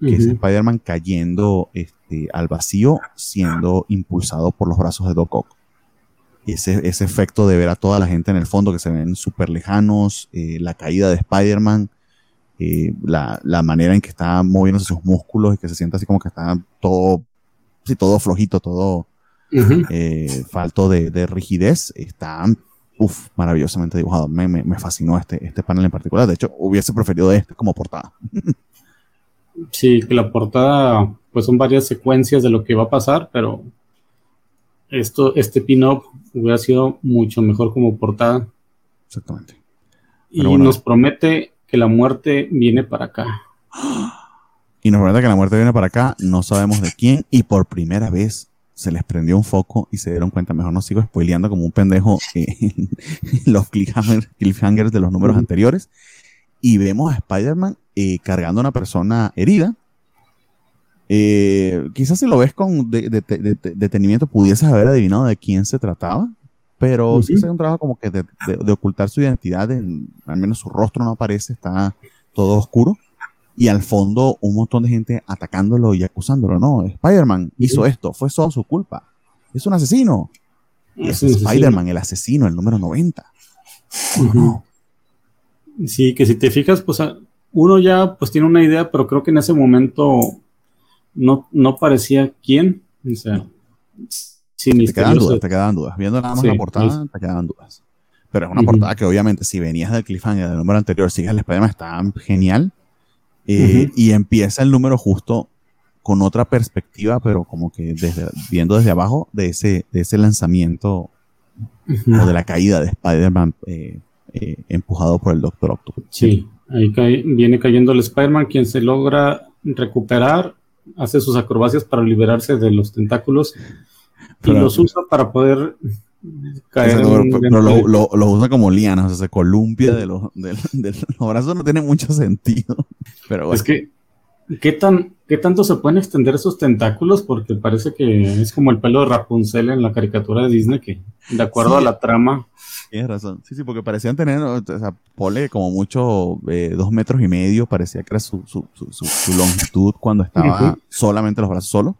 que es Spider-Man cayendo este, al vacío, siendo impulsado por los brazos de Doc Ock. Ese, ese efecto de ver a toda la gente en el fondo que se ven súper lejanos, eh, la caída de Spider-Man, eh, la, la, manera en que está moviéndose sus músculos y que se siente así como que está todo, sí, todo flojito, todo eh, falto de, rigidez, está uf, maravillosamente dibujado. Me, me, fascinó este, este panel en particular. De hecho, hubiese preferido este como portada. sí, que la portada, pues son varias secuencias de lo que va a pasar, pero esto, este pin-up hubiera sido mucho mejor como portada. Exactamente. y nos promete que la muerte viene para acá. Y nos promete que la muerte viene para acá, no sabemos de quién, y por primera vez se les prendió un foco y se dieron cuenta, mejor no sigo spoileando como un pendejo en los cliffhangers, de los números anteriores. Y vemos a Spider-Man eh, cargando a una persona herida. Eh, quizás si lo ves con detenimiento pudieses haber adivinado de quién se trataba, pero sí es un trabajo como que de, ocultar su identidad, al menos su rostro no aparece, está todo oscuro y al fondo un montón de gente atacándolo y acusándolo. No, Spider-Man hizo esto, fue solo su culpa. Es un asesino. es Spider-Man, el asesino, el número 90. Sí, que si te fijas, pues uno ya pues tiene una idea, pero creo que en ese momento no, no parecía quién. O sea, te quedan dudas, te quedan dudas. Viendo nada más la portada, te quedan dudas. Pero es una portada que obviamente si venías del cliffhanger del número anterior, sigues el Spider-Man, está genial. Eh, y empieza el número justo con otra perspectiva, pero como que desde, viendo desde abajo de ese, de ese lanzamiento o de la caída de Spider-Man eh, eh, empujado por el Doctor Octopus. Sí, ahí viene cayendo el Spider-Man, quien se logra recuperar, hace sus acrobacias para liberarse de los tentáculos y los usa para poder pero, lo, lo, usa como liana, o sea, se columpia de los, de, los brazos, no tiene mucho sentido. Pero Es que, ¿qué, tan, ¿qué tanto se pueden extender esos tentáculos? Porque parece que es como el pelo de Rapunzel en la caricatura de Disney, que de acuerdo a la trama. Tienes razón. Sí, sí, porque parecían tener, o sea, pole como mucho, eh, dos metros y medio, parecía que era su, su, su, longitud cuando estaba solamente los brazos solos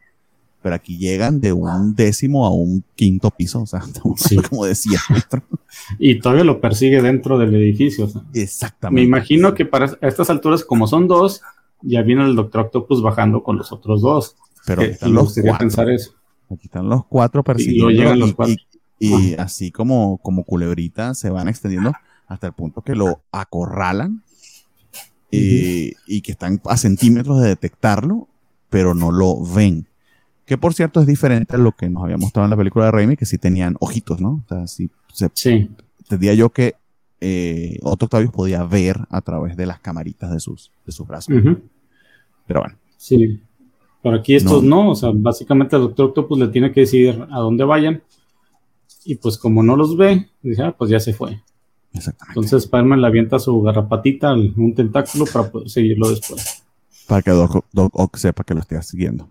pero aquí llegan de un décimo a un quinto piso, o sea, como decía. y todavía lo persigue dentro del edificio. Exactamente. Me imagino que para estas alturas, como son dos, ya viene el Doctor Octopus bajando con los otros dos. Pero aquí están los cuatro. Pensar eso. Aquí están los cuatro persiguiendo. Y, llegan los cuatro. y, así como, como culebrita se van extendiendo hasta el punto que lo acorralan eh, y que están a centímetros de detectarlo, pero no lo ven. Que por cierto es diferente a lo que nos había mostrado en la película de Raimi, que sí tenían ojitos, ¿no? O sea, sí, se, Sí. entendía yo que eh, Otto Octavius podía ver a través de las camaritas de sus, de sus brazos. Pero bueno, Sí. Pero aquí estos no. o sea, básicamente el Doctor Octopus le tiene que decir a dónde vayan. Y pues como no los ve, dice, ah, pues ya se fue. exactamente. Entonces Spider-Man le avienta su garrapatita, un tentáculo para poder seguirlo después. Para que Doc, Doc Ock sepa que lo esté siguiendo.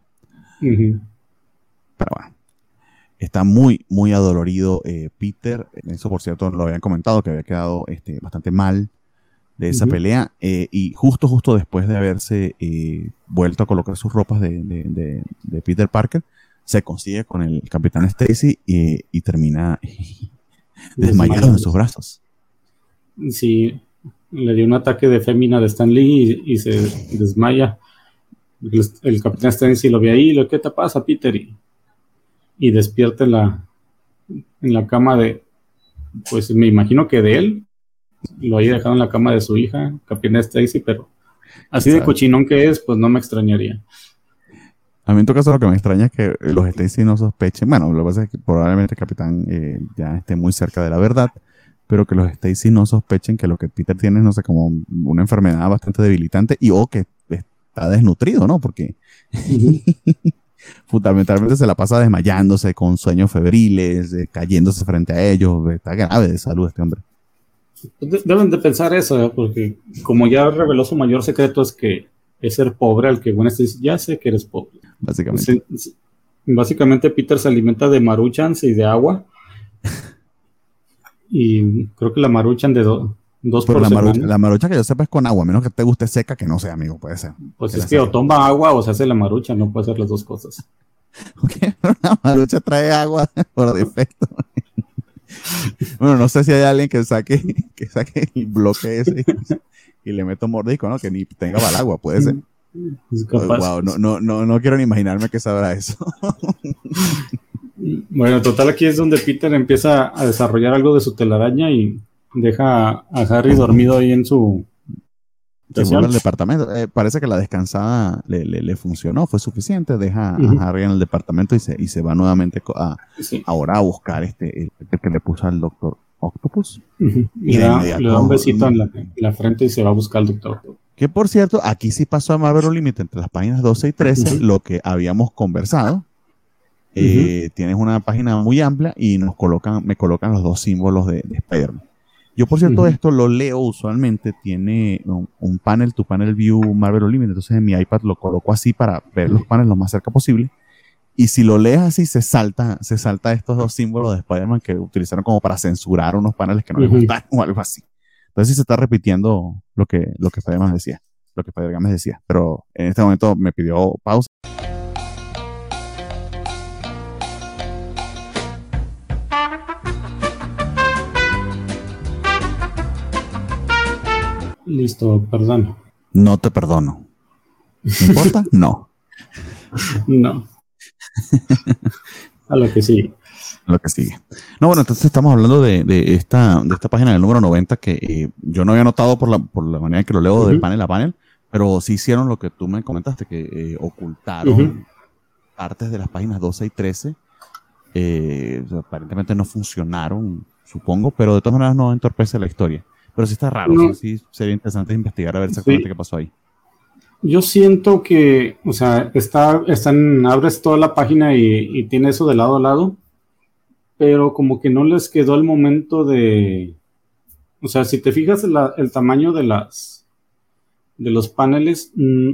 Pero bueno. Está muy, muy adolorido eh, Peter. Eso, por cierto, lo habían comentado, que había quedado este, bastante mal de esa pelea. eh, y justo, justo después de haberse eh, vuelto a colocar sus ropas de, de- de- de Peter Parker, se consigue con el Capitán Stacy y, y termina desmayado en sus brazos. Sí, le dio un ataque de fémina de Stan Lee y, y se desmaya. El, el capitán Stacy lo ve ahí, lo ¿qué te pasa, Peter? Y, y despierta en la, en la cama de, pues me imagino que de él. Lo había dejado en la cama de su hija, capitán Stacy, pero así de cochinón que es, pues no me extrañaría. A mí en todo caso lo que me extraña es que los Stacy no sospechen. Bueno, lo que pasa es que probablemente el capitán eh, ya esté muy cerca de la verdad, pero que los Stacy no sospechen que lo que Peter tiene es, no sé, como una enfermedad bastante debilitante y o que está desnutrido, ¿no? Porque fundamentalmente se la pasa desmayándose con sueños febriles, eh, cayéndose frente a ellos. Está grave de salud este hombre. De- Deben de pensar eso, ¿eh? porque como ya reveló su mayor secreto es que es ser pobre al que Gwen Stacy ya sé que eres pobre. Básicamente. Sí. Básicamente Peter se alimenta de maruchans y de agua. Y creo que la maruchan de do- dos Pero por la, marucha, la marucha que yo sepa es con agua, a menos que te guste seca, que no sé, amigo, puede ser. pues que es que o toma agua o se hace la marucha, no puede hacer las dos cosas. Ok, pero la marucha trae agua por defecto. bueno, no sé si hay alguien que saque, que saque el bloque ese y, y le meta un mordisco, ¿no? Que ni tenga para el agua, puede ser. Wow, no, no, no, no quiero ni imaginarme que sabrá eso. Bueno, total aquí es donde Peter empieza a desarrollar algo de su telaraña y deja a Harry dormido ahí en su al departamento. Eh, parece que la descansada le, le- le funcionó, fue suficiente. Deja a Harry en el departamento y se, y se va nuevamente a, Sí. ahora a buscar este el, el que le puso al doctor Octopus. Y da- le da un besito en la, en la frente y se va a buscar al doctor. Que por cierto, aquí sí pasó a Marvel Unlimited entre las páginas 12 y 13, Ujú. lo que habíamos conversado. Eh, Tienes una página muy amplia y nos colocan, me colocan los dos símbolos de, de Spider-Man. Yo, por cierto, esto lo leo usualmente, tiene un, un panel, tu panel view Marvel Unlimited, entonces en mi iPad lo coloco así para ver los paneles lo más cerca posible. Y si lo lees así, se salta, se salta estos dos símbolos de Spider-Man que utilizaron como para censurar unos paneles que no les Ujú. gustaron o algo así. Entonces sí se está repitiendo lo que, lo que Spider-Man decía, lo que Spider-Man decía. Pero en este momento me pidió pausa. Listo, perdón. No te perdono. ¿Me importa? No. No. A lo que sí. Lo que sigue. No, bueno, entonces estamos hablando de, de esta, de esta página del número 90 que eh, yo no había notado por la, por la manera en que lo leo de Ujú. panel a panel, pero sí hicieron lo que tú me comentaste, que eh, ocultaron partes de las páginas 12 y 13. Eh, aparentemente no funcionaron, supongo, pero de todas maneras no entorpece la historia. Pero sí está raro, No. sí, sí sería interesante investigar a ver exactamente Sí. qué pasó ahí. Yo siento que, o sea, está, están, abres toda la página y, y tiene eso de lado a lado, pero como que no les quedó el momento de, o sea, si te fijas la- el tamaño de las, de los paneles, mm,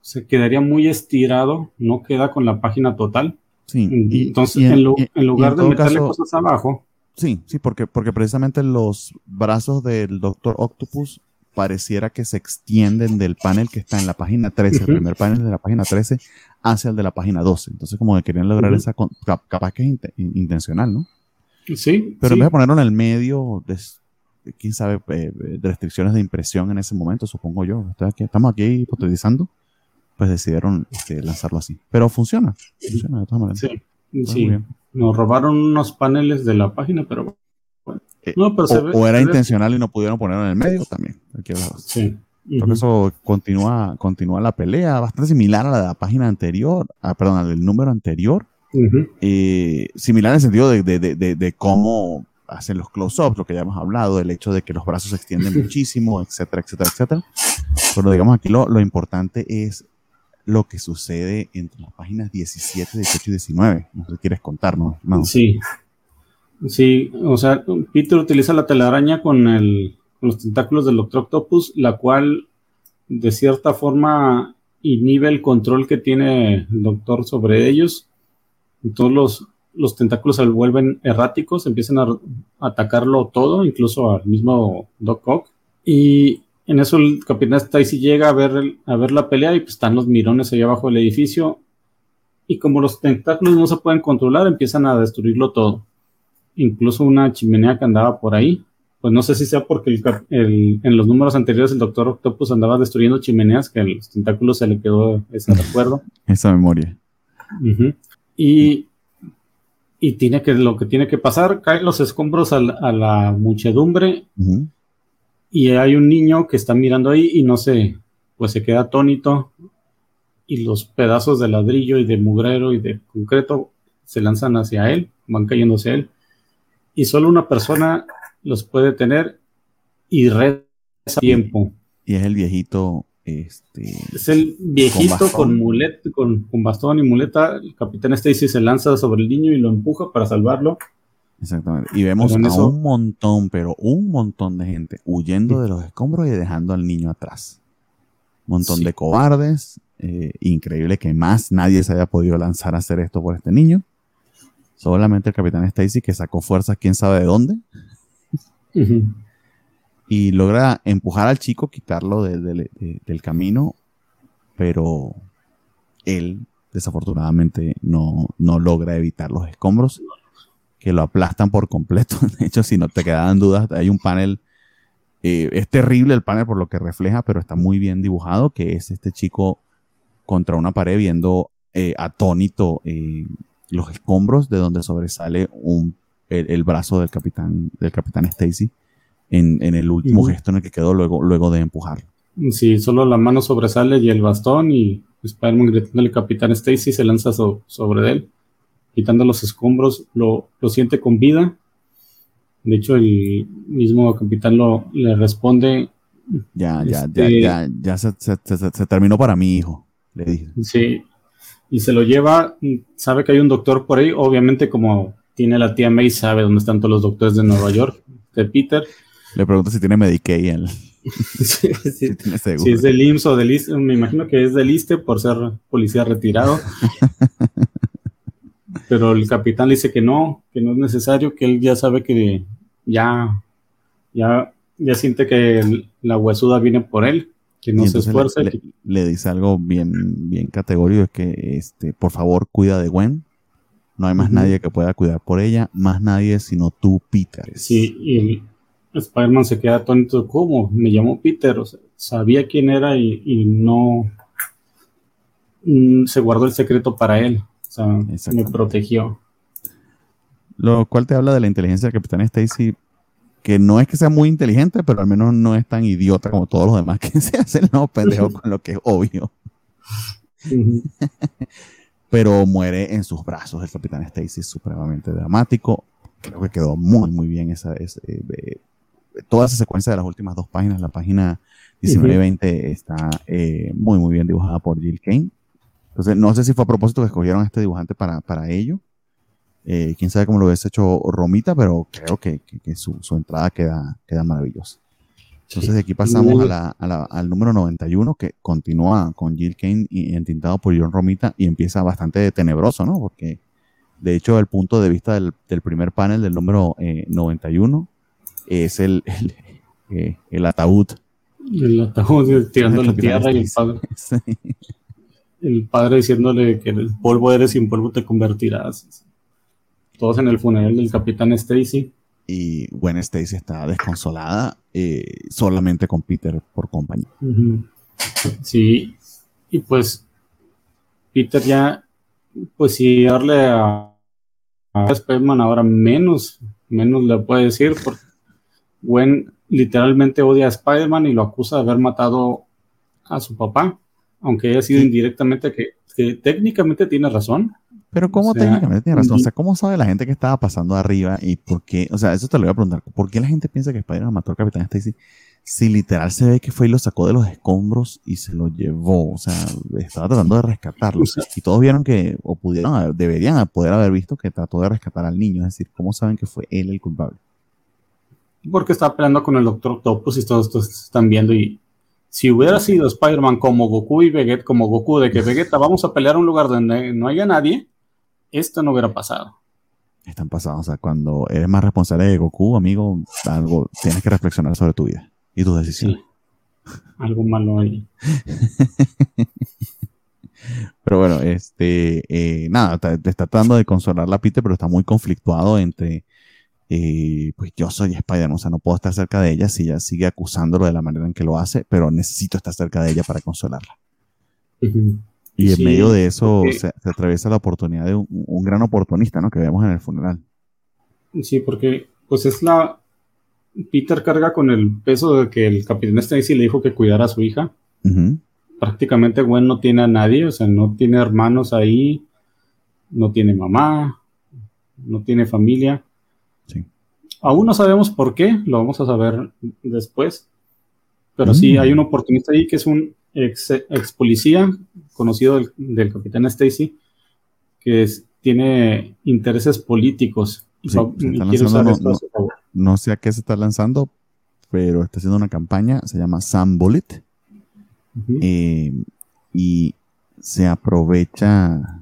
se quedaría muy estirado, no queda con la página total. Sí, Entonces, y en, en y lugar de todo meterle caso- cosas abajo, Sí, sí, porque, porque precisamente los brazos del Doctor Octopus pareciera que se extienden del panel que está en la página 13, el Ujú. primer panel de la página 13, hacia el de la página 12. Entonces, como que querían lograr Ujú. esa, con- cap- capaz que es in- intencional, ¿no? sí, Pero sí. en vez de ponerlo en el medio, de, quién sabe, eh, de restricciones de impresión en ese momento, supongo yo. Aquí- estamos aquí hipotetizando, pues decidieron este, lanzarlo así. Pero funciona, funciona de todas maneras. Sí, sí. Nos robaron unos paneles de la página, pero bueno. Eh, No, pero se O, ve- o era se ve- intencional y no pudieron ponerlo en el medio también. cualquiera de las dos. Sí. eso continúa, continúa la pelea, bastante similar a la, página anterior, ah, perdón, al número anterior. Eh, similar en el sentido de, de, de, de cómo hacen los close-ups, lo que ya hemos hablado, el hecho de que los brazos se extienden muchísimo, etcétera, etcétera, etcétera. Pero digamos aquí lo, lo, importante es lo que sucede entre las páginas 17, 18 y 19. No sé si quieres contarnos. No. Sí. Sí, o sea, Peter utiliza la telaraña con, el, con los tentáculos del Doctor Octopus, la cual de cierta forma inhibe el control que tiene el Doctor sobre ellos. Todos los, los tentáculos se vuelven erráticos, empiezan a, atacarlo todo, incluso al mismo Doc Ock. Y en eso el capitán Stacy llega a ver, a ver la pelea y pues están los mirones ahí abajo del edificio. Y como los tentáculos no se pueden controlar, empiezan a destruirlo todo. Incluso una chimenea que andaba por ahí. Pues no sé si sea porque en los números anteriores el Doctor Octopus andaba destruyendo chimeneas, que a los tentáculos se le quedó ese recuerdo. Esa memoria. Y y tiene que, lo que tiene que pasar, caen los escombros a la, muchedumbre y hay un niño que está mirando ahí y no sé, pues se queda atónito y los pedazos de ladrillo y de mugrero y de concreto se lanzan hacia él, van cayendo hacia él y solo una persona los puede tener y reza tiempo. Y es el viejito este, es el viejito con, mulet, con, bastón y muleta. El capitán Stacy se lanza sobre el niño y lo empuja para salvarlo. Exactamente. Y vemos a un montón, pero un montón de gente huyendo de los escombros y dejando al niño atrás. Un montón de cobardes. Eh, increíble que más nadie se haya podido lanzar a hacer esto por este niño. Solamente el capitán Stacy que sacó fuerzas, quién sabe de dónde y logra empujar al chico, quitarlo del camino, pero él desafortunadamente no, no, logra evitar los escombros que lo aplastan por completo. De hecho, si no te quedaban dudas, hay un panel, eh, es terrible el panel por lo que refleja, pero está muy bien dibujado, que es este chico contra una pared viendo eh, atónito eh, los escombros de donde sobresale un, el, el, brazo del capitán, del capitán Stacy en, el último gesto en el que quedó luego, luego de empujar. Sí, solo la mano sobresale y el bastón y Spider-Man gritándole Capitán Stacy se lanza sobre él, quitando los escombros, lo, siente con vida. De hecho, el mismo capitán lo, le responde. Ya, ya, ya, este, ya, ya se, se, terminó para mi hijo, le dije. Sí, y se lo lleva, sabe que hay un doctor por ahí, obviamente como tiene la tía May, sabe dónde están todos los doctores de Nueva York, de Peter, le pregunto si tiene Medicaid. El... sí, si, si es del IMSS o del ISTE, me imagino que es del ISTE por ser policía retirado. Pero el capitán le dice que no, que no es necesario, que él ya sabe que ya, ya, ya siente que la huesuda viene por él, que no se esfuerza. Le, dice algo bien, bien categórico, es que este, por favor cuida de Gwen. No hay más nadie que pueda cuidar por ella, más nadie sino tú, Peter. Sí, y Spider-Man se queda atónito, ¿cómo? Me llamó Peter, o sea, sabía quién era y, no mm, se guardó el secreto para él, sea, me protegió. Lo cual te habla de la inteligencia del Capitán Stacy, que no es que sea muy inteligente, pero al menos no es tan idiota como todos los demás que se hacen no pendejo con lo que es obvio. pero muere en sus brazos el Capitán Stacy, supremamente dramático. Creo que quedó muy, muy bien esa, eh, toda esa secuencia de las últimas dos páginas, la página 19 y 20 está eh, muy, muy bien dibujada por Jill Kane. Entonces, no sé si fue a propósito que escogieron a este dibujante para, para ello. Eh, quién sabe cómo lo hubiese hecho Romita, pero creo que, su, entrada queda, queda maravillosa. Entonces, de aquí pasamos al número 91, que continúa con Jill Kane y entintado por John Romita y empieza bastante tenebroso, ¿no? Porque, de hecho, el punto de vista del, primer panel del número 91 eh, es el, el, eh, el ataúd. El ataúd tirando la tierra y el padre. El padre diciéndole que el polvo eres y en polvo te convertirás. Todos en el funeral del capitán Stacy. Y Gwen Stacy está desconsolada eh, solamente con Peter por compañía. Sí, y pues Peter ya, pues si darle a, a Spider-Man ahora menos, menos le puede decir, porque Gwen literalmente odia a Spider-Man y lo acusa de haber matado a su papá, aunque haya sido indirectamente que, técnicamente tiene razón. Pero ¿cómo técnicamente tiene razón? O sea, ¿cómo sabe la gente que estaba pasando arriba y por qué? O sea, eso te lo voy a preguntar. ¿Por qué la gente piensa que Spider-Man mató al Capitán Stacy? Si literal se ve que fue y lo sacó de los escombros y se lo llevó. O sea, estaba tratando de rescatarlo. y todos vieron que, o pudieron, deberían poder haber visto que trató de rescatar al niño. Es decir, ¿cómo saben que fue él el culpable? Porque estaba peleando con el Doctor Octopus y todos están viendo y si hubiera sido Spider-Man como Goku y Vegeta, como Goku, de que Vegeta vamos a pelear a un lugar donde no haya nadie, esto no hubiera pasado. Están pasados, o sea, cuando eres más responsable de Goku, amigo, algo tienes que reflexionar sobre tu vida y tus decisiones. Algo malo ahí. pero bueno, este, eh, nada, te está tratando de consolar la Peter, pero está muy conflictuado entre eh, pues yo soy Spider-Man, o sea, no puedo estar cerca de ella si ella sigue acusándolo de la manera en que lo hace, pero necesito estar cerca de ella para consolarla. Y en medio de eso se, atraviesa la oportunidad de un, gran oportunista, ¿no? Que vemos en el funeral. Sí, porque pues es la... Peter carga con el peso de que el capitán Stacy le dijo que cuidara a su hija. Prácticamente Gwen no tiene a nadie, o sea, no tiene hermanos ahí, no tiene mamá, no tiene familia. Aún no sabemos por qué, lo vamos a saber después. Pero sí, hay un mm. oportunista ahí que es un ex, policía conocido del, capitán Stacy, que tiene intereses políticos. no, sé a qué se está lanzando, pero está haciendo una campaña, se llama Sam Bullet. Eh, y se aprovecha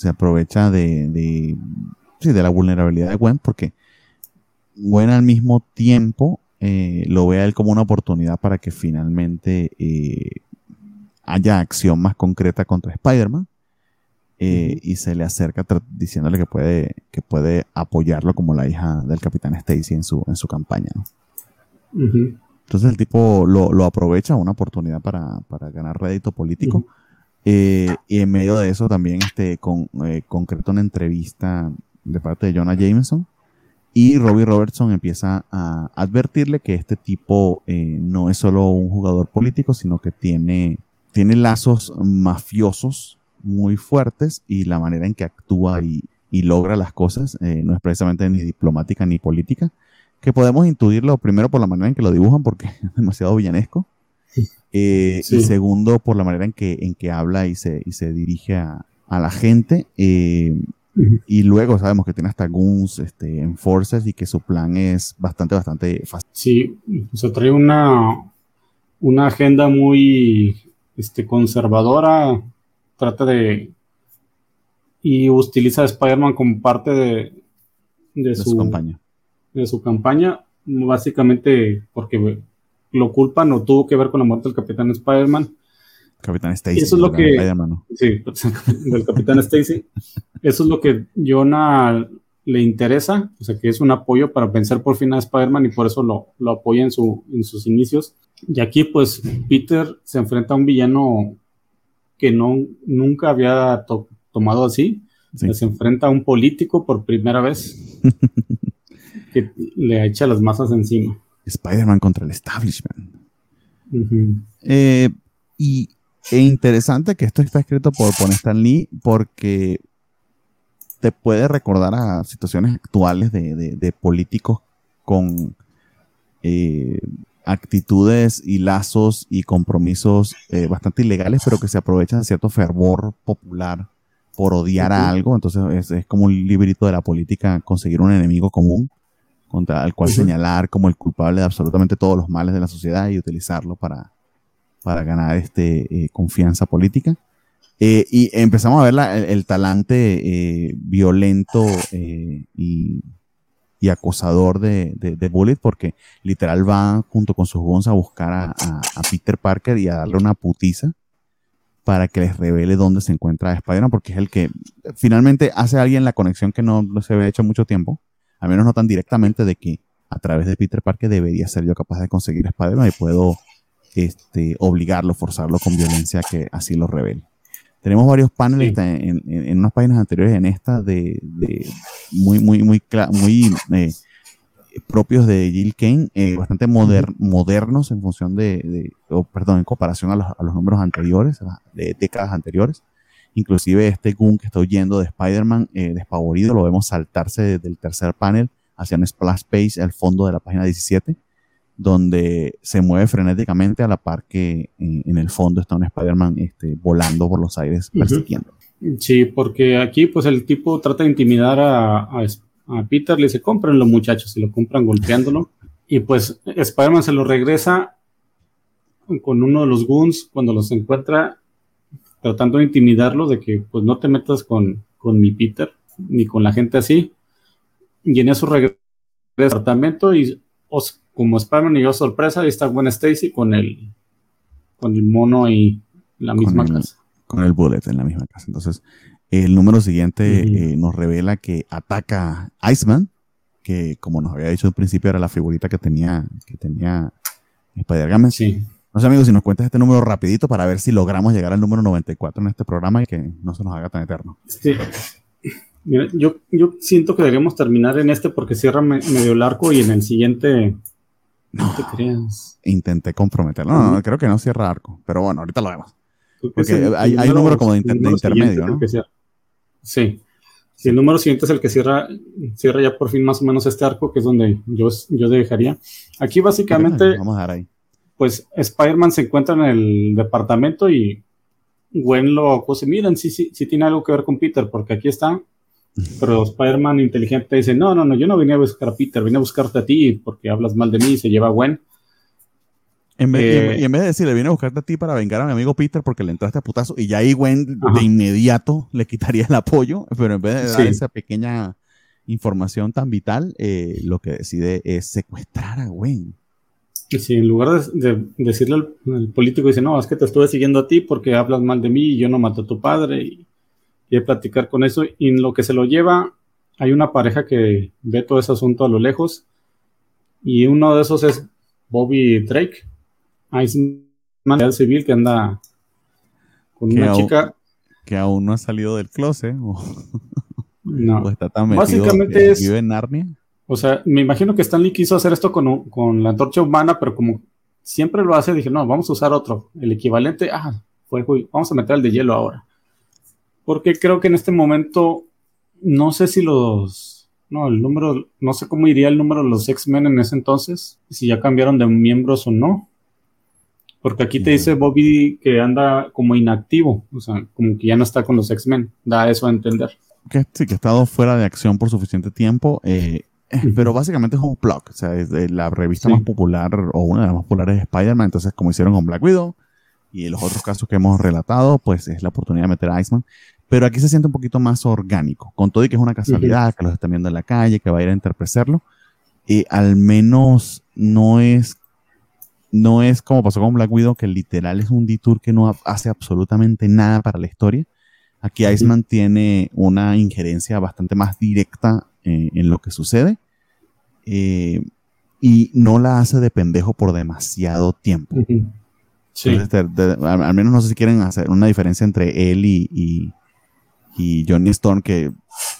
se aprovecha de, de, de la vulnerabilidad de Gwen porque Gwen al mismo tiempo eh, lo ve a él como una oportunidad para que finalmente eh, haya acción más concreta contra Spider-Man. Eh, y se le acerca diciéndole que puede, que puede apoyarlo como la hija del capitán Stacy en su, en su campaña. Entonces el tipo lo, aprovecha, una oportunidad para, ganar rédito político. y en medio de eso también este, con, concreta una entrevista de parte de Jonah Jameson, y Robbie Robertson empieza a advertirle que este tipo eh, no es solo un jugador político, sino que tiene, tiene lazos mafiosos muy fuertes y la manera en que actúa y, logra las cosas eh, no es precisamente ni diplomática ni política, que podemos intuirlo primero por la manera en que lo dibujan porque es demasiado villanesco. Eh, y segundo, por la manera en que, en que habla y se, y se dirige a, a la gente. Y luego sabemos que tiene hasta Guns, este, Enforcers y que su plan es bastante, bastante fácil. Sí, se trae una, una agenda muy este, conservadora. Trata de. Y utiliza a Spider-Man como parte de, de, su, campaña. De su campaña, básicamente porque lo culpan o tuvo que ver con la muerte del Capitán Spider-Man Capitán Stacy. Eso es lo que. Sí, del Capitán Stacy. Eso es lo que Jonah le interesa, o sea, que es un apoyo para vencer por fin a Spider-Man y por eso lo, lo apoya en, su, en sus inicios. Y aquí, pues, Peter se enfrenta a un villano que no, nunca había tomado así. Se enfrenta a un político por primera vez que le echa las masas encima. Spider-Man contra el establishment. eh, y e interesante que esto está escrito por, por Stan Lee porque te puede recordar a situaciones actuales de, políticos con eh, actitudes y lazos y compromisos eh, bastante ilegales, pero que se aprovechan de cierto fervor popular por odiar a algo. Entonces es, como un librito de la política conseguir un enemigo común contra el cual señalar como el culpable de absolutamente todos los males de la sociedad y utilizarlo para, para ganar este, eh, confianza política. Eh, y empezamos a ver el, talante eh, violento y, acosador de, de, Bullet porque literal va junto con sus guns a buscar a, Peter Parker y a darle una putiza para que les revele dónde se encuentra Spider-Man porque es el que finalmente hace a alguien la conexión que no, se había hecho mucho tiempo, al menos no tan directamente de que a través de Peter Parker debería ser yo capaz de conseguir Spider-Man y puedo este, obligarlo, forzarlo con violencia que así lo revele. Tenemos varios paneles en, unas páginas anteriores en esta de, muy, muy, muy, muy eh, propios de Jill Kane, eh, bastante modernos en función de, perdón, en comparación a los, números anteriores, de décadas anteriores. Inclusive este Goon que está huyendo de Spider-Man, eh, despavorido, lo vemos saltarse del tercer panel hacia un splash page al fondo de la página 17, donde se mueve frenéticamente a la par que eh, en el fondo está un Spider-Man este, volando por los aires persiguiendo. Sí, porque aquí pues el tipo trata de intimidar a, a, Peter, le dice, cómprenlo muchachos, y lo compran golpeándolo. Y pues Spider-Man se lo regresa con uno de los goons cuando los encuentra tratando de intimidarlo de que pues no te metas con, con mi Peter ni con la gente así. Y en eso regresa al apartamento y como Spider-Man y yo sorpresa, ahí está Gwen Stacy con el, con el mono y la misma casa. Con el bullet en la misma casa. Entonces, el número siguiente eh, nos revela que ataca Iceman, que como nos había dicho al principio era la figurita que tenía, que tenía Spider-Man. Sí. No sé, amigos, si nos cuentas este número rapidito para ver si logramos llegar al número 94 en este programa y que no se nos haga tan eterno. Sí. Mira, yo, yo siento que deberíamos terminar en este porque cierra medio el arco y en el siguiente... No, te creas. Intenté comprometerlo. No, no, creo que no cierra arco. Pero bueno, ahorita lo vemos. Porque hay, un número como de, intermedio, ¿no? Sí. Sí, el número siguiente es el que cierra, cierra ya por fin más o menos este arco, que es donde yo, yo dejaría. Aquí básicamente... Vamos a dar ahí pues Spider-Man se encuentra en el departamento y Gwen lo acusa, miren, sí, sí, sí tiene algo que ver con Peter, porque aquí está. Pero Spider-Man inteligente dice, no, no, no, yo no vine a buscar a Peter, vine a buscarte a ti porque hablas mal de mí y se lleva a Gwen. En vez, y, en, vez, de decirle, vine a buscarte a ti para vengar a mi amigo Peter porque le entraste a putazo, y ya ahí Gwen de inmediato le quitaría el apoyo, pero en vez de dar esa pequeña información tan vital, eh, lo que decide es secuestrar a Gwen. Sí, en lugar de, decirle al, político, dice, no, es que te estuve siguiendo a ti porque hablas mal de mí y yo no maté a tu padre y, y platicar con eso. Y en lo que se lo lleva, hay una pareja que ve todo ese asunto a lo lejos y uno de esos es Bobby Drake, man civil que anda con una chica que aún no ha salido del closet no. está tan Básicamente es, vive en Narnia. O sea, me imagino que Stanley quiso hacer esto con, con la antorcha humana, pero como siempre lo hace, dije, no, vamos a usar otro. El equivalente, ah, fue, vamos a meter el de hielo ahora. Porque creo que en este momento, no sé si los, no, el número, no sé cómo iría el número de los X-Men en ese entonces, si ya cambiaron de miembros o no. Porque aquí te dice Bobby que anda como inactivo, o sea, como que ya no está con los X-Men, da eso a entender. Que sí, que ha estado fuera de acción por suficiente tiempo. Eh, pero básicamente es un blog, o sea, es de la revista más popular o una de las más populares de Spider-Man, entonces como hicieron con Black Widow y los otros casos que hemos relatado, pues es la oportunidad de meter a Iceman, pero aquí se siente un poquito más orgánico, con todo y que es una casualidad, que los están viendo en la calle, que va a ir a interpretarlo, y al menos no es no es como pasó con Black Widow, que literal es un detour que no hace absolutamente nada para la historia. Aquí Iceman tiene una injerencia bastante más directa eh, en lo que sucede eh, y no la hace de pendejo por demasiado tiempo. al, menos no sé si quieren hacer una diferencia entre él y, y, Johnny Storm, que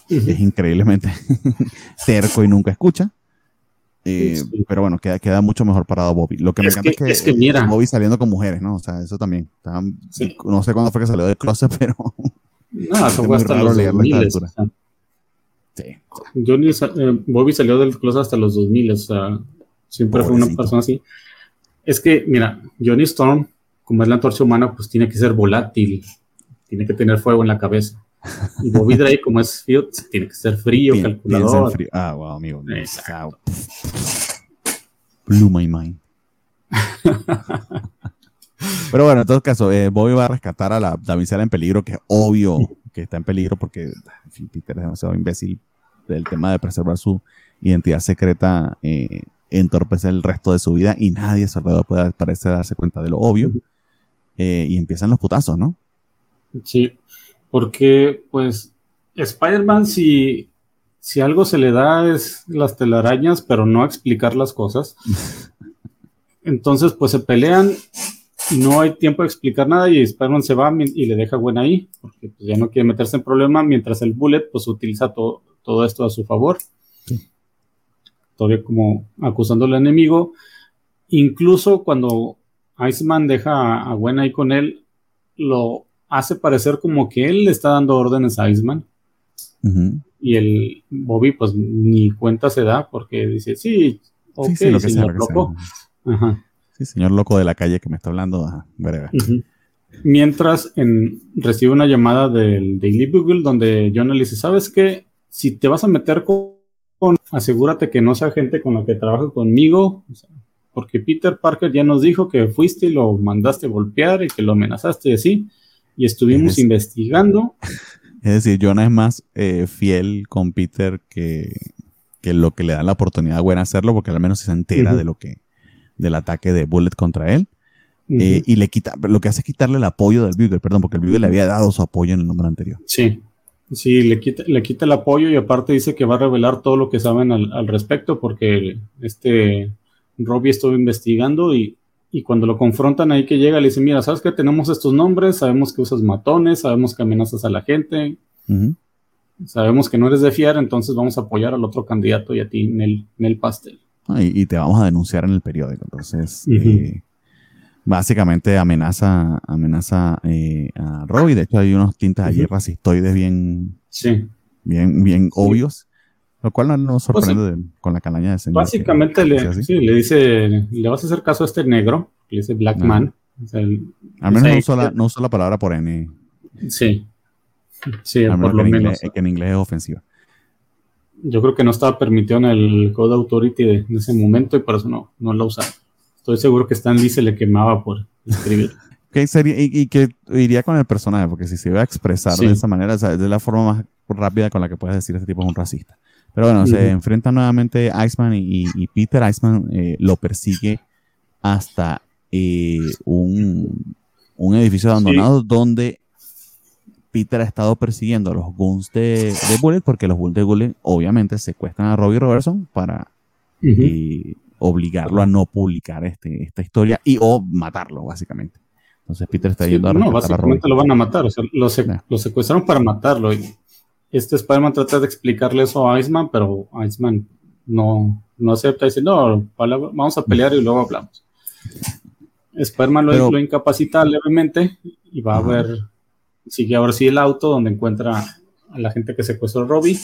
es increíblemente terco y nunca escucha. Eh, pero bueno, queda, queda mucho mejor parado Bobby. Lo que me encanta es que, Bobby saliendo con mujeres, ¿no? O sea, eso también. No sé cuándo fue que salió del closet, pero. No, eso fue hasta los 2000. Johnny, eh, Bobby salió del closet hasta los 2000, o sea, siempre fue una persona así. Es que, mira, Johnny Storm, como es la antorcha humana, pues tiene que ser volátil, tiene que tener fuego en la cabeza. Y Bobby Drake, como es Field, tiene que ser frío, calculador. Ah, wow, amigo. Blue my mind. Pero bueno, en todo caso, eh, Bobby va a rescatar a la damisela en peligro, que es obvio que está en peligro porque en fin, Peter es demasiado imbécil del tema de preservar su identidad secreta eh, entorpece el resto de su vida y nadie a su alrededor puede parecer darse cuenta de lo obvio. Eh, y empiezan los putazos, ¿no? Sí, porque pues Spider-Man si, si algo se le da es las telarañas, pero no explicar las cosas. Entonces pues se pelean y no hay tiempo de explicar nada y Spider-Man se va y le deja buena ahí, porque pues, ya no quiere meterse en problema, mientras el Bullet pues utiliza todo, todo esto a su favor. todavía como acusando al enemigo. Incluso cuando Iceman deja a Gwen ahí con él, lo hace parecer como que él le está dando órdenes a Iceman. Y el Bobby, pues ni cuenta se da porque dice, sí, ok, señor loco. Sí, señor loco de la calle que me está hablando. Mientras en, recibe una llamada del Daily Google donde John le dice, ¿sabes qué? Si te vas a meter con, asegúrate que no sea gente con la que trabaja conmigo, porque Peter Parker ya nos dijo que fuiste y lo mandaste golpear y que lo amenazaste y así, y estuvimos investigando. Es decir, Jonah es más eh, fiel con Peter que, lo que le da la oportunidad buena hacerlo, porque al menos se entera de lo que, del ataque de Bullet contra él. Eh, y le quita, lo que hace es quitarle el apoyo del Bugle, perdón, porque el Bugle le había dado su apoyo en el número anterior. Sí, sí, le quita, le quita el apoyo y aparte dice que va a revelar todo lo que saben al, respecto, porque este Robbie estuvo investigando y, cuando lo confrontan ahí que llega, le dice, mira, ¿sabes que tenemos estos nombres? Sabemos que usas matones, sabemos que amenazas a la gente, sabemos que no eres de fiar, entonces vamos a apoyar al otro candidato y a ti en el, pastel. Ah, y, te vamos a denunciar en el periódico, entonces básicamente amenaza, amenaza eh, a Robbie. De hecho, hay unos tintes allí racistoides bien, bien, bien obvios. Lo cual no nos pues sorprende con la calaña de señor. Básicamente le, le dice, le vas a hacer caso a este negro, le dice Black Man. Al menos no usa, la, no la palabra por N. Sí. Sí, por lo menos. que en inglés es ofensiva. Yo creo que no estaba permitido en el Code Authority de, ese momento y por eso no, no la usaron. Estoy seguro que Stan Lee se le quemaba por escribir. sería, y, que iría con el personaje, porque si se iba a expresar de esa manera, es la forma más rápida con la que puedes decir este tipo es un racista. Pero bueno, se enfrenta nuevamente Iceman y, Peter Iceman eh, lo persigue hasta eh, un, edificio abandonado donde Peter ha estado persiguiendo a los Guns de, Bullet porque los Guns de Bullet obviamente secuestran a Robbie Robertson para obligarlo a no publicar este, esta historia y o matarlo, básicamente. Entonces Peter está yendo a No, básicamente lo van a matar, o sea, lo, secuestraron para matarlo. Y este Spider-Man trata de explicarle eso a Iceman, pero Iceman no, no acepta y dice, no, vamos a pelear y luego hablamos. Spider-Man lo, incapacita levemente y va a ver, sigue ahora sí el auto donde encuentra a la gente que secuestró a Robbie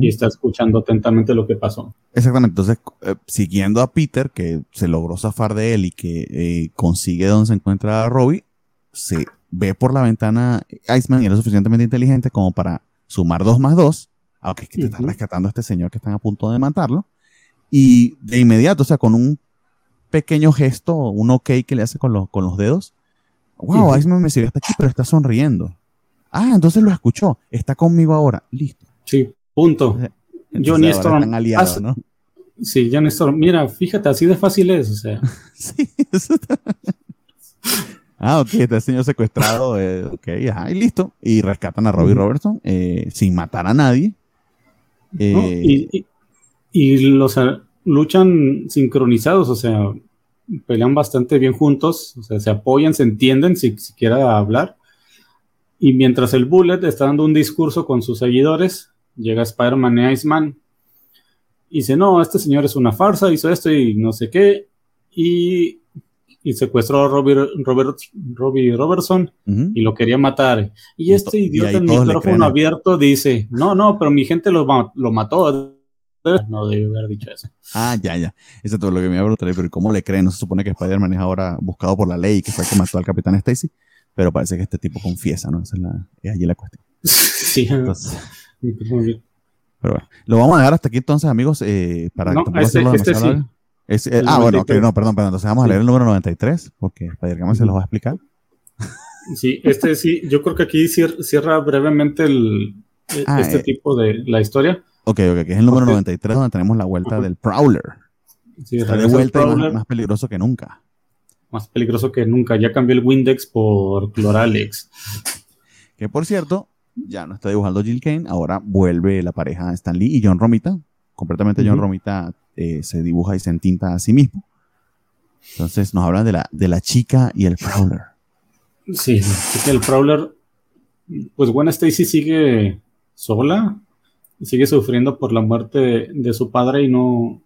y está escuchando atentamente lo que pasó. Exactamente, entonces eh, siguiendo a Peter, que se logró zafar de él y que eh, consigue donde se encuentra a Robbie, se ve por la ventana Iceman y era suficientemente inteligente como para sumar dos más dos, aunque es que te está rescatando a este señor que están a punto de matarlo, y de inmediato, o sea, con un pequeño gesto, un ok que le hace con, los, con los dedos, wow, Iceman me sigue hasta aquí, pero está sonriendo. Ah, entonces lo escuchó. Está conmigo ahora. Listo. Sí, punto. Johnny Storm. Aliado, ¿no? Sí, Johnny Storm. Mira, fíjate, así de fácil es. O sea. sí, eso está... Ah, ok, este señor secuestrado, eh, ok, ajá, y listo. Y rescatan a Robbie Robertson eh, sin matar a nadie. Eh, y, los luchan sincronizados, o sea, pelean bastante bien juntos, o sea, se apoyan, se entienden si siquiera hablar. Y mientras el Bullet está dando un discurso con sus seguidores, llega Spider-Man y Iceman y dice, no, este señor es una farsa, hizo esto y no sé qué, y, secuestró a Robbie, Robert, Robbie Robertson y lo quería matar. Y este idiota en micrófono abierto dice, no, no, pero mi gente lo, lo mató. No debe haber dicho eso. Ah, ya, ya. Eso es todo lo que me iba a preguntar. Pero ¿cómo le creen? ¿No se supone que Spider-Man es ahora buscado por la ley y que fue el que mató al Capitán Stacy? pero parece que este tipo confiesa, ¿no? Esa es, la, es allí la cuestión. Sí, entonces, pero bueno, lo vamos a dejar hasta aquí entonces, amigos, eh, para no, este, este sí. Eh, ah, bueno, no, perdón, perdón, entonces vamos a leer el número 93, porque Spider se los va a explicar. Sí, este sí, yo creo que aquí cierra brevemente el, e, ah, este eh, tipo de la historia. Ok, ok, que es el número 93 donde tenemos la vuelta del Prowler. Sí, Está de vuelta y más peligroso que nunca más peligroso que nunca. Ya cambió el Windex por Cloralex. Que por cierto, ya no está dibujando Jill Kane, ahora vuelve la pareja Stan Lee y John Romita. Completamente John Romita eh, se dibuja y se entinta a sí mismo. Entonces nos hablan de la, de la chica y el Prowler. Sí, la chica y el Prowler. Pues Gwen Stacy sigue sola. sigue sufriendo por la muerte de, su padre y no,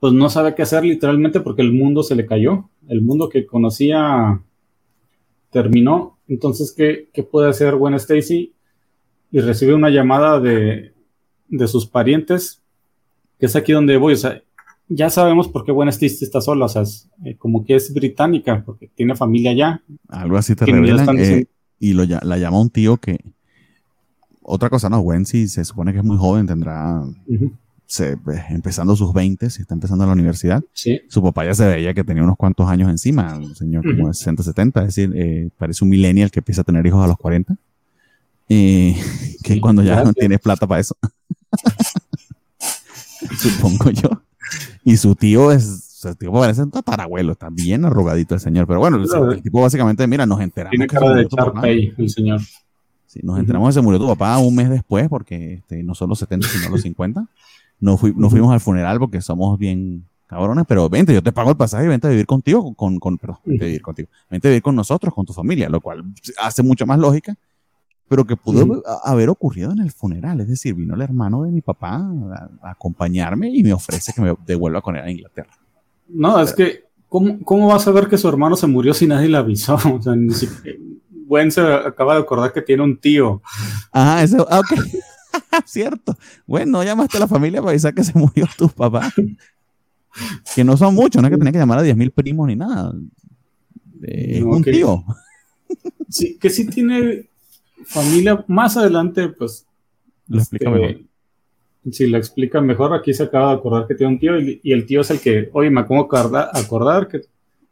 pues no sabe qué hacer literalmente porque el mundo se le cayó. El mundo que conocía terminó. Entonces, ¿qué, qué puede hacer Gwen Stacy? Y recibe una llamada de, de sus parientes, que es aquí donde voy. O sea, ya sabemos por qué Gwen Stacy está sola. O sea, eh, como que es británica, porque tiene familia allá. Algo así te revelan. Eh, y lo, la llama un tío que. Otra cosa, no, Gwen si se supone que es muy joven, tendrá se, pues, empezando sus 20, si está empezando la universidad. Sí. Su papá ya se veía que tenía unos cuantos años encima, un señor como de 60, 70, es decir, eh, parece un millennial que empieza a tener hijos a los 40. Eh, que cuando ya no tiene plata para eso. Supongo yo. Y su tío es su tío parece un tatarabuelo, está bien arrugadito el señor. Pero bueno, el, tipo básicamente, mira, nos enteramos. Tiene cara de Charpey, el señor. Sí, nos enteramos que se murió tu papá un mes después, porque este, no son los 70, sino los 50. No, fuimos al funeral porque somos bien cabrones, pero vente, yo te pago el pasaje y vente a vivir contigo, con, con perdón, vente a vivir contigo, vente a vivir con nosotros, con tu familia, lo cual hace mucha más lógica, pero que pudo haber ocurrido en el funeral, es decir, vino el hermano de mi papá a, acompañarme y me ofrece que me devuelva con él a Inglaterra. No, es que, ¿cómo, ¿cómo vas a ver que su hermano se murió si nadie le avisó? O sea, ni siquiera, Gwen se acaba de acordar que tiene un tío. Ajá, eso, ah, ok. Cierto. Bueno, llamaste a la familia para avisar que se murió tu papá. que no son muchos, no es que tenía que llamar a 10.000 primos ni nada. Es un tío. Sí, que sí tiene familia. Más adelante, pues. Lo explica este, mejor. Sí, lo explica mejor. Aquí se acaba de acordar que tiene un tío y, el tío es el que, oye, me acabo de acordar, que,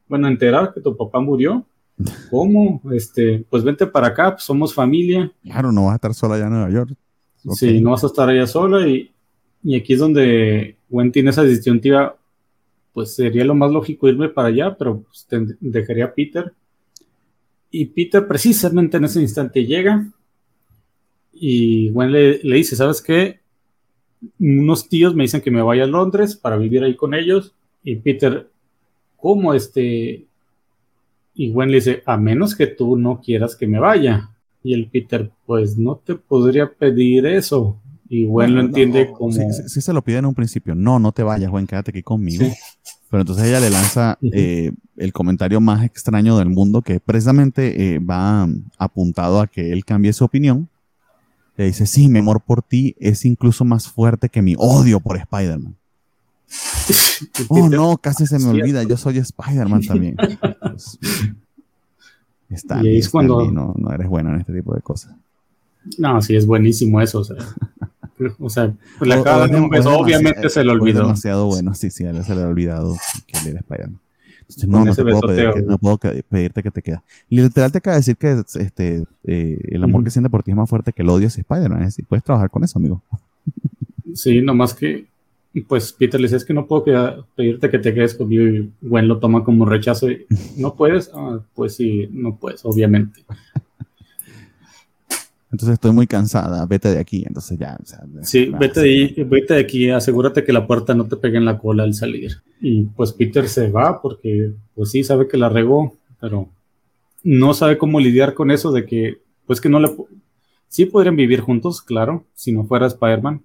bueno, enterar que tu papá murió. ¿Cómo? Este, pues vente para acá, pues somos familia. Claro, no vas a estar sola allá en Nueva York. Sí, no vas a estar allá sola y, aquí es donde Gwen tiene esa disyuntiva, pues sería lo más lógico irme para allá, pero pues, dejaría a Peter. Y Peter precisamente en ese instante llega y Gwen le, le, dice, ¿sabes qué? Unos tíos me dicen que me vaya a Londres para vivir ahí con ellos. Y Peter, ¿cómo este? Y Gwen le dice, a menos que tú no quieras que me vaya. Y el Peter, pues no te podría pedir eso. Y Gwen lo entiende como. Sí, se lo pide en un principio. No, no te vayas, Gwen, quédate aquí conmigo. Pero entonces ella le lanza eh, el comentario más extraño del mundo, que precisamente eh, va apuntado a que él cambie su opinión. Le dice: Sí, mi amor por ti es incluso más fuerte que mi odio por Spider-Man. oh, no, casi se me olvida. Yo soy Spider-Man también. Pues, Está, y es cuando... No, no, eres bueno en este tipo de cosas. No, sí, es buenísimo eso. O sea, o sea le acaba de un beso, obviamente se le olvidó. Demasiado bueno, sí, sí, a él se le ha olvidado que él era Spider-Man. no, no, te puedo pedir, no puedo pedirte que te quedas. Literal te acaba de decir que este, eh, el amor que siente por ti es más fuerte que el odio Spider-Man. Es decir, puedes trabajar con eso, amigo. Sí, nomás que pues Peter le dice, es que no puedo pedirte que te quedes conmigo y Gwen lo toma como rechazo. Y, ¿No puedes? Ah, pues sí, no puedes, obviamente. Entonces estoy muy cansada, vete de aquí. Entonces ya. sí, vete, de, vete de aquí, asegúrate que la puerta no te pegue en la cola al salir. Y pues Peter se va porque, pues sí, sabe que la regó, pero no sabe cómo lidiar con eso de que, pues que no le. Sí podrían vivir juntos, claro, si no fuera Spider-Man,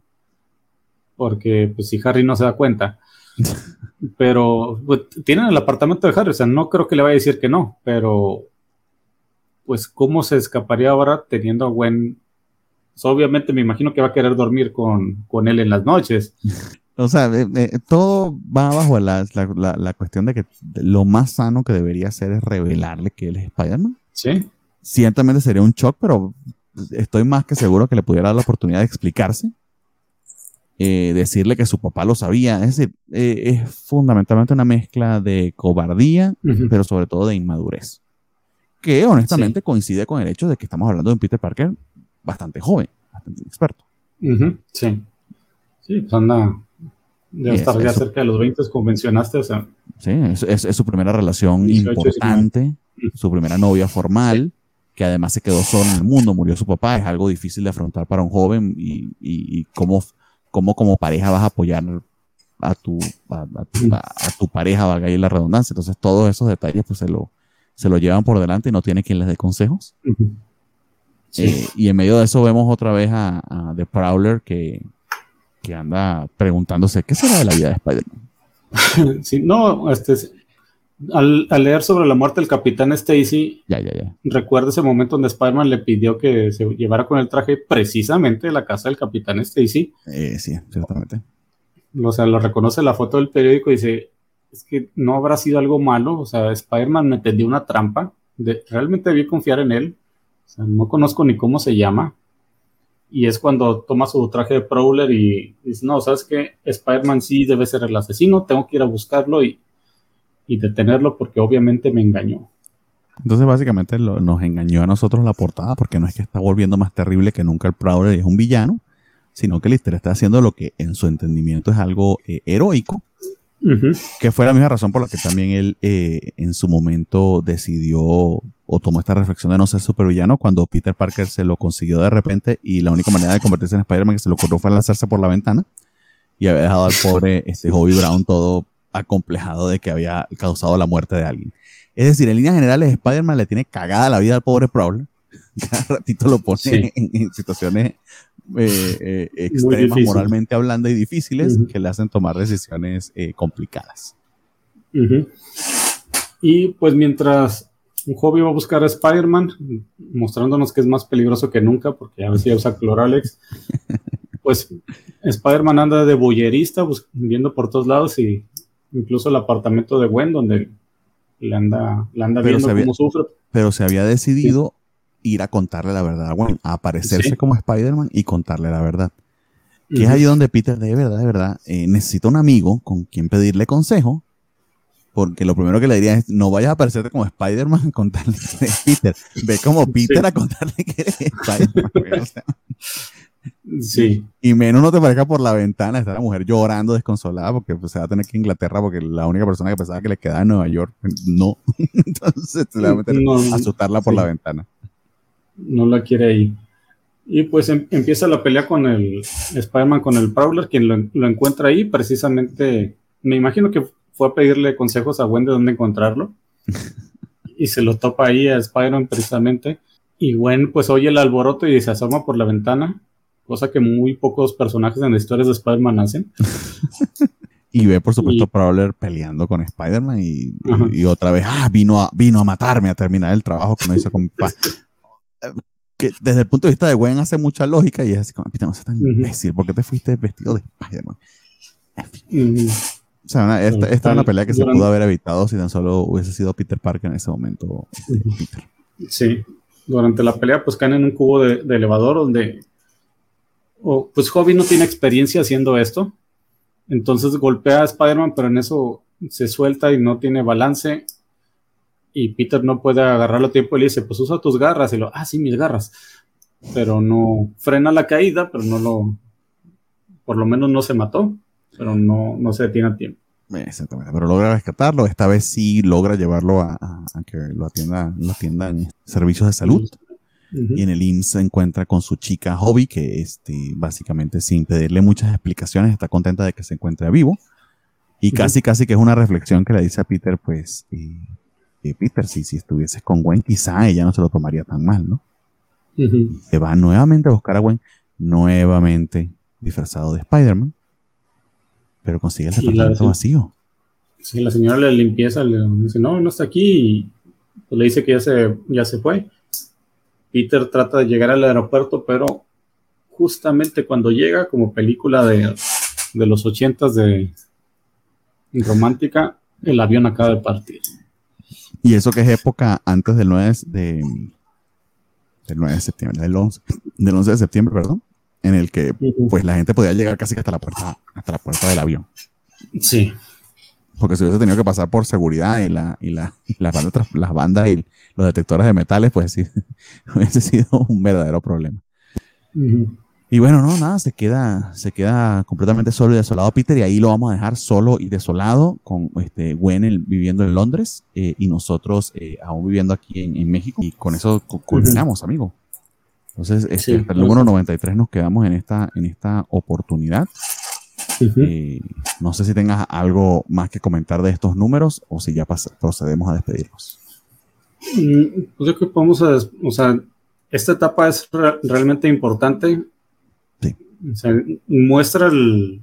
porque pues si Harry no se da cuenta. pero pues, tienen el apartamento de Harry, o sea, no creo que le vaya a decir que no, pero pues cómo se escaparía ahora teniendo a Gwen. Obviamente me imagino que va a querer dormir con, con él en las noches. O sea, eh, eh, todo va bajo la, la, la, cuestión de que lo más sano que debería hacer es revelarle que él es Spider-Man. Sí. Ciertamente sería un shock, pero estoy más que seguro que le pudiera dar la oportunidad de explicarse eh, decirle que su papá lo sabía. Es decir, eh, es fundamentalmente una mezcla de cobardía, pero sobre todo de inmadurez. Que honestamente coincide con el hecho de que estamos hablando de un Peter Parker bastante joven, bastante experto. Sí. Sí, pues anda. Ya estar ya cerca de los 20, como mencionaste. O sea, sí, es, su primera relación importante, su primera novia formal que además se quedó solo en el mundo, murió su papá, es algo difícil de afrontar para un joven y, y, y cómo cómo como pareja vas a apoyar a tu, a, tu, pareja, valga ahí la redundancia. Entonces todos esos detalles pues se lo, se lo llevan por delante y no tiene quien les dé consejos. Eh, y en medio de eso vemos otra vez a, The Prowler que, que, anda preguntándose qué será de la vida de Spider-Man. sí, no, este, al, leer sobre la muerte del capitán Stacy, ya, ya, ya. recuerda ese momento donde Spider-Man le pidió que se llevara con el traje precisamente de la casa del capitán Stacy. Eh, sí, ciertamente. O sea, lo reconoce la foto del periódico y dice, es que no habrá sido algo malo, o sea, Spider-Man me tendió una trampa, de, realmente debí confiar en él, o sea, no conozco ni cómo se llama, y es cuando toma su traje de Prowler y dice, no, sabes que Spider-Man sí debe ser el asesino, tengo que ir a buscarlo y, y detenerlo porque obviamente me engañó. Entonces básicamente nos engañó a nosotros la portada porque no es que está volviendo más terrible que nunca el Prowler es un villano, sino que Lister está haciendo lo que en su entendimiento es algo eh, heroico que fue la misma razón por la que también él eh, en su momento decidió o tomó esta reflexión de no ser supervillano cuando Peter Parker se lo consiguió de repente y la única manera de convertirse en Spider-Man que se lo ocurrió fue lanzarse por la ventana y había dejado al pobre este Hobby Brown todo acomplejado de que había causado la muerte de alguien. Es decir, en líneas generales, Spider-Man le tiene cagada la vida al pobre Prowler. Cada ratito lo pone en, situaciones eh, eh, extremas moralmente hablando y difíciles que le hacen tomar decisiones eh, complicadas. Y pues mientras un hobby va a buscar a Spider-Man, mostrándonos que es más peligroso que nunca, porque a veces ya usa Cloralex, pues Spider-Man anda de boyerista, viendo por todos lados y incluso el apartamento de Gwen, donde le anda, le anda viendo cómo sufre. Pero se había decidido ir a contarle la verdad bueno, a aparecerse como Spider-Man y contarle la verdad. Que es ahí donde Peter, de verdad, de verdad, eh, necesita un amigo con quien pedirle consejo, porque lo primero que le diría es, no vayas a aparecerte como Spider-Man a contarle que eres Peter. Ve como Peter a contarle que eres Spider-Man. sí. Y menos no te parezca por la ventana, está la mujer llorando desconsolada porque pues, se va a tener que ir a Inglaterra porque la única persona que pensaba que le quedaba en Nueva York, no. Entonces se le va a meter a asustarla por la ventana no la quiere ahí. Y pues em, empieza la pelea con el Spider-Man, con el Prowler, quien lo, encuentra ahí. Precisamente, me imagino que fue a pedirle consejos a Gwen de dónde encontrarlo. y se lo topa ahí a Spider-Man precisamente. Y Gwen pues oye el alboroto y se asoma por la ventana, cosa que muy pocos personajes en las historias de Spider-Man hacen. y ve por supuesto Prowler peleando con Spider-Man y, otra vez, ah, vino a, vino a matarme, a terminar el trabajo que no hizo con que desde el punto de vista de Gwen hace mucha lógica y es así como, Peter, no seas tan imbécil, ¿por qué te fuiste vestido de Spider-Man? O sea, esta, esta es una pelea que se pudo haber evitado si tan solo hubiese sido Peter Parker en ese momento. Sí, durante la pelea pues caen en un cubo de, elevador donde pues Hobby no tiene experiencia haciendo esto, entonces golpea a Spider-Man, pero en eso se suelta y no tiene balance y Peter no puede agarrarlo a tiempo y le dice, pues usa tus garras. Y lo, ah, sí, mis garras. Pero no frena la caída, pero no lo, por lo menos no se mató, pero no, no se detiene a tiempo. Exactamente, pero logra rescatarlo. Esta vez sí logra llevarlo a, que lo atienda, lo en servicios de salud. Y en el IMSS se encuentra con su chica Hobby, que este, básicamente sin pedirle muchas explicaciones está contenta de que se encuentre vivo. Y casi, casi que es una reflexión que le dice a Peter, pues, eh, Peter, si, si estuvieses con Gwen, quizá ella no se lo tomaría tan mal, ¿no? Se va nuevamente a buscar a Gwen, nuevamente disfrazado de Spider-Man, pero consigue el departamento vacío. Sí, la señora de limpieza le dice, no, no está aquí, y pues le dice que ya se, ya se fue. Peter trata de llegar al aeropuerto, pero justamente cuando llega, como película de, de los ochentas de romántica, el avión acaba de partir. Y eso que es época antes del 9 de, del 9 de septiembre, del 11, del 11 de septiembre, perdón, en el que pues la gente podía llegar casi hasta la puerta, hasta la puerta del avión. Sí. Porque si hubiese tenido que pasar por seguridad y la, y la, las bandas, las bandas y los detectores de metales, pues sí, hubiese sido un verdadero problema. Y bueno, no, nada, se queda, se queda completamente solo y desolado Peter y ahí lo vamos a dejar solo y desolado con este, Gwen viviendo en Londres eh, y nosotros eh, aún viviendo aquí en, México y con eso culminamos, amigo. Entonces, este, hasta el número 93 nos quedamos en esta, en esta oportunidad. Eh, no sé si tengas algo más que comentar de estos números o si ya procedemos a despedirnos. Mm, pues yo creo que podemos, o sea, esta etapa es realmente importante. Sí. muestra el,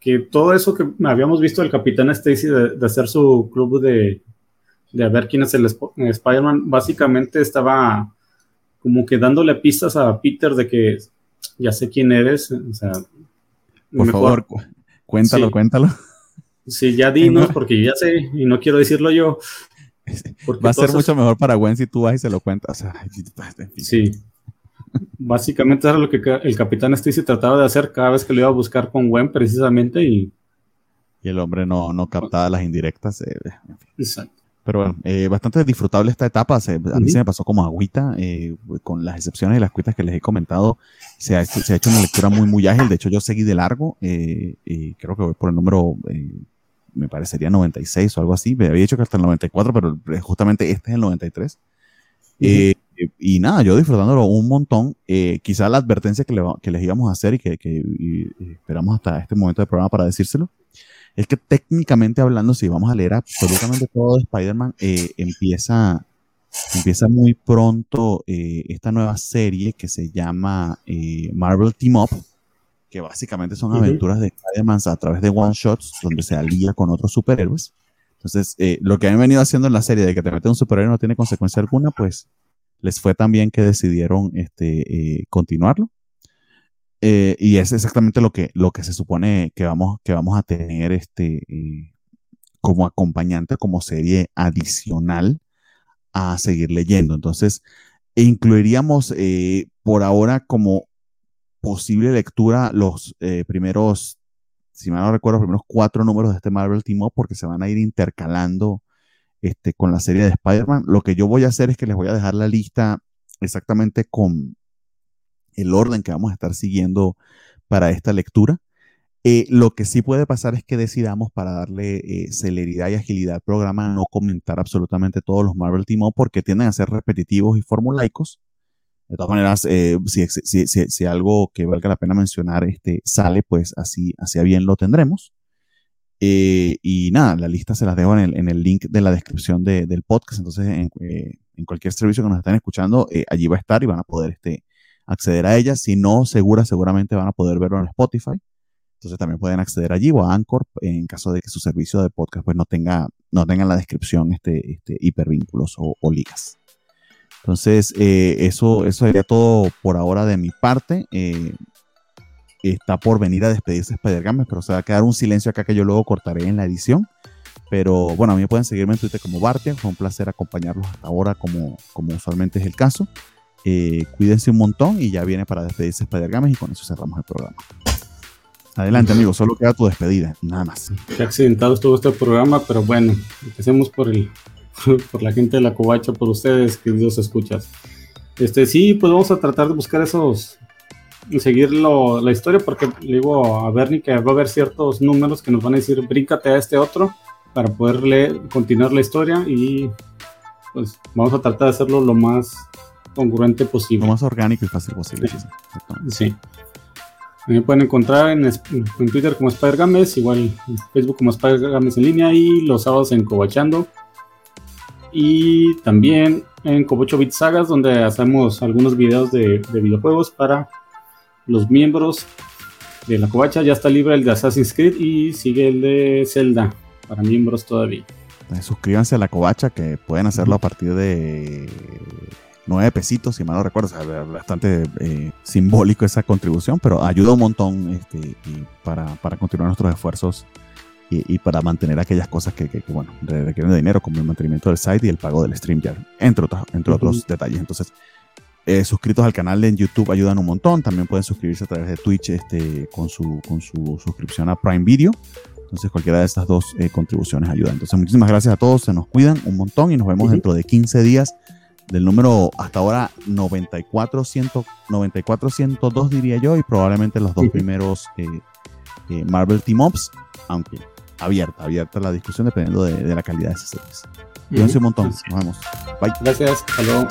que todo eso que habíamos visto del Capitán Stacy de, hacer su club de, de ver quién es el Spider-Man, básicamente estaba como que dándole pistas a Peter de que ya sé quién eres. O sea, por favor, cuéntalo, cuéntalo. Sí, ya dinos, porque ya sé y no quiero decirlo yo. Va a ser mucho mejor para Gwen si tú vas y se lo cuentas. sí. Básicamente era lo que el capitán Stacy trataba de hacer cada vez que lo iba a buscar con Gwen, precisamente, y. Y el hombre no, no captaba las indirectas. Eh, Exacto. Pero bueno, eh, bastante disfrutable esta etapa. a mí se me pasó como agüita, eh, con las excepciones de las cuitas que les he comentado. Se ha, se ha, hecho una lectura muy, muy ágil. De hecho, yo seguí de largo. y creo que voy por el número me parecería 96 o algo así. Me había dicho que hasta el 94, pero justamente este es el 93. Eh, y nada, yo disfrutándolo un montón. Eh, quizá la advertencia que, que, les íbamos a hacer y que, que esperamos hasta este momento del programa para decírselo, es que técnicamente hablando, si vamos a leer absolutamente todo de Spider-Man, eh, empieza, empieza muy pronto esta nueva serie que se llama Marvel Team Up que básicamente son aventuras de Spider-Man a través de one-shots donde se alía con otros superhéroes. Entonces, eh, lo que han venido haciendo en la serie de que te mete un superhéroe no tiene consecuencia alguna, pues les fue tan bien que decidieron este, eh, continuarlo. Eh, y es exactamente lo que, lo que se supone que vamos, que vamos a tener este, como acompañante, como serie adicional a seguir leyendo. Entonces, incluiríamos por ahora como posible lectura los eh, primeros, si mal no recuerdo, los primeros cuatro números de este Marvel Team porque se van a ir intercalando este, con la serie de Spider-Man. Lo que yo voy a hacer es que les voy a dejar la lista exactamente con el orden que vamos a estar siguiendo para esta lectura. Eh, lo que sí puede pasar es que decidamos para darle eh, celeridad y agilidad al programa no comentar absolutamente todos los Marvel Team Up porque tienden a ser repetitivos y formulaicos. De todas maneras, eh, si, algo que valga la pena mencionar este, sale, pues así, así bien lo tendremos. Eh, y nada, la lista se las dejo en el, en el link de la descripción de, del podcast. Entonces, en, eh, cualquier servicio que nos estén escuchando, allí va a estar y van a poder este, acceder a ella. Si no, segura, seguramente van a poder verlo en Spotify. Entonces también pueden acceder allí o a Anchor en caso de que su servicio de podcast pues no tenga, no tenga en la descripción este, este hipervínculos o, o ligas. Entonces, eh, eso, eso sería todo por ahora de mi parte. Está por venir a despedirse Spider-Games, pero se va a quedar un silencio acá que yo luego cortaré en la edición. Pero bueno, a mí pueden seguirme en Twitter como Bartian. Fue un placer acompañarlos hasta ahora, como, como usualmente es el caso. Eh, cuídense un montón y ya viene para despedirse Spider-Games y con eso cerramos el programa. Adelante, amigo, solo queda tu despedida, nada más. Qué accidentado estuvo este programa, pero bueno, empecemos por el por la gente de la covacha, por ustedes, queridos escuchas. Este, sí, pues vamos a tratar de buscar esos, seguir la historia, porque le digo a Bernie que va a haber ciertos números que nos van a decir, bríncate a este otro, para poder leer, continuar la historia y pues vamos a tratar de hacerlo lo más congruente posible. Lo más orgánico y fácil posible. Sí. Me pueden encontrar en, en Twitter como Spider Games, igual en Facebook como Spider Games en línea y los sábados en Cobachando y también en Cobocho Bit Sagas, donde hacemos algunos videos de, videojuegos para los miembros de la covacha. Ya está libre el de Assassin's Creed y sigue el de Zelda para miembros todavía. Eh, suscríbanse a la covacha que pueden hacerlo a partir de 9 pesitos, si mal no recuerdo. bastante eh, simbólico esa contribución, pero ayuda un montón este, para, para continuar nuestros esfuerzos y, para mantener aquellas cosas que, que, bueno, requieren de dinero, como el mantenimiento del site y el pago del StreamYard, entre, otros, entre otros detalles. Entonces, eh, suscritos al canal en YouTube ayudan un montón. También pueden suscribirse a través de Twitch este, con, su, con su suscripción a Prime Video. Entonces, cualquiera de estas dos eh, contribuciones ayuda. Entonces, muchísimas gracias a todos. Se nos cuidan un montón y nos vemos dentro de 15 días del número hasta ahora 94, 102 diría yo, y probablemente los dos primeros eh, Marvel Team Ups, aunque abierta, abierta la discusión dependiendo de, la calidad de esas series. Cuídense un montón. Nos vemos. Bye. Gracias. Hasta luego.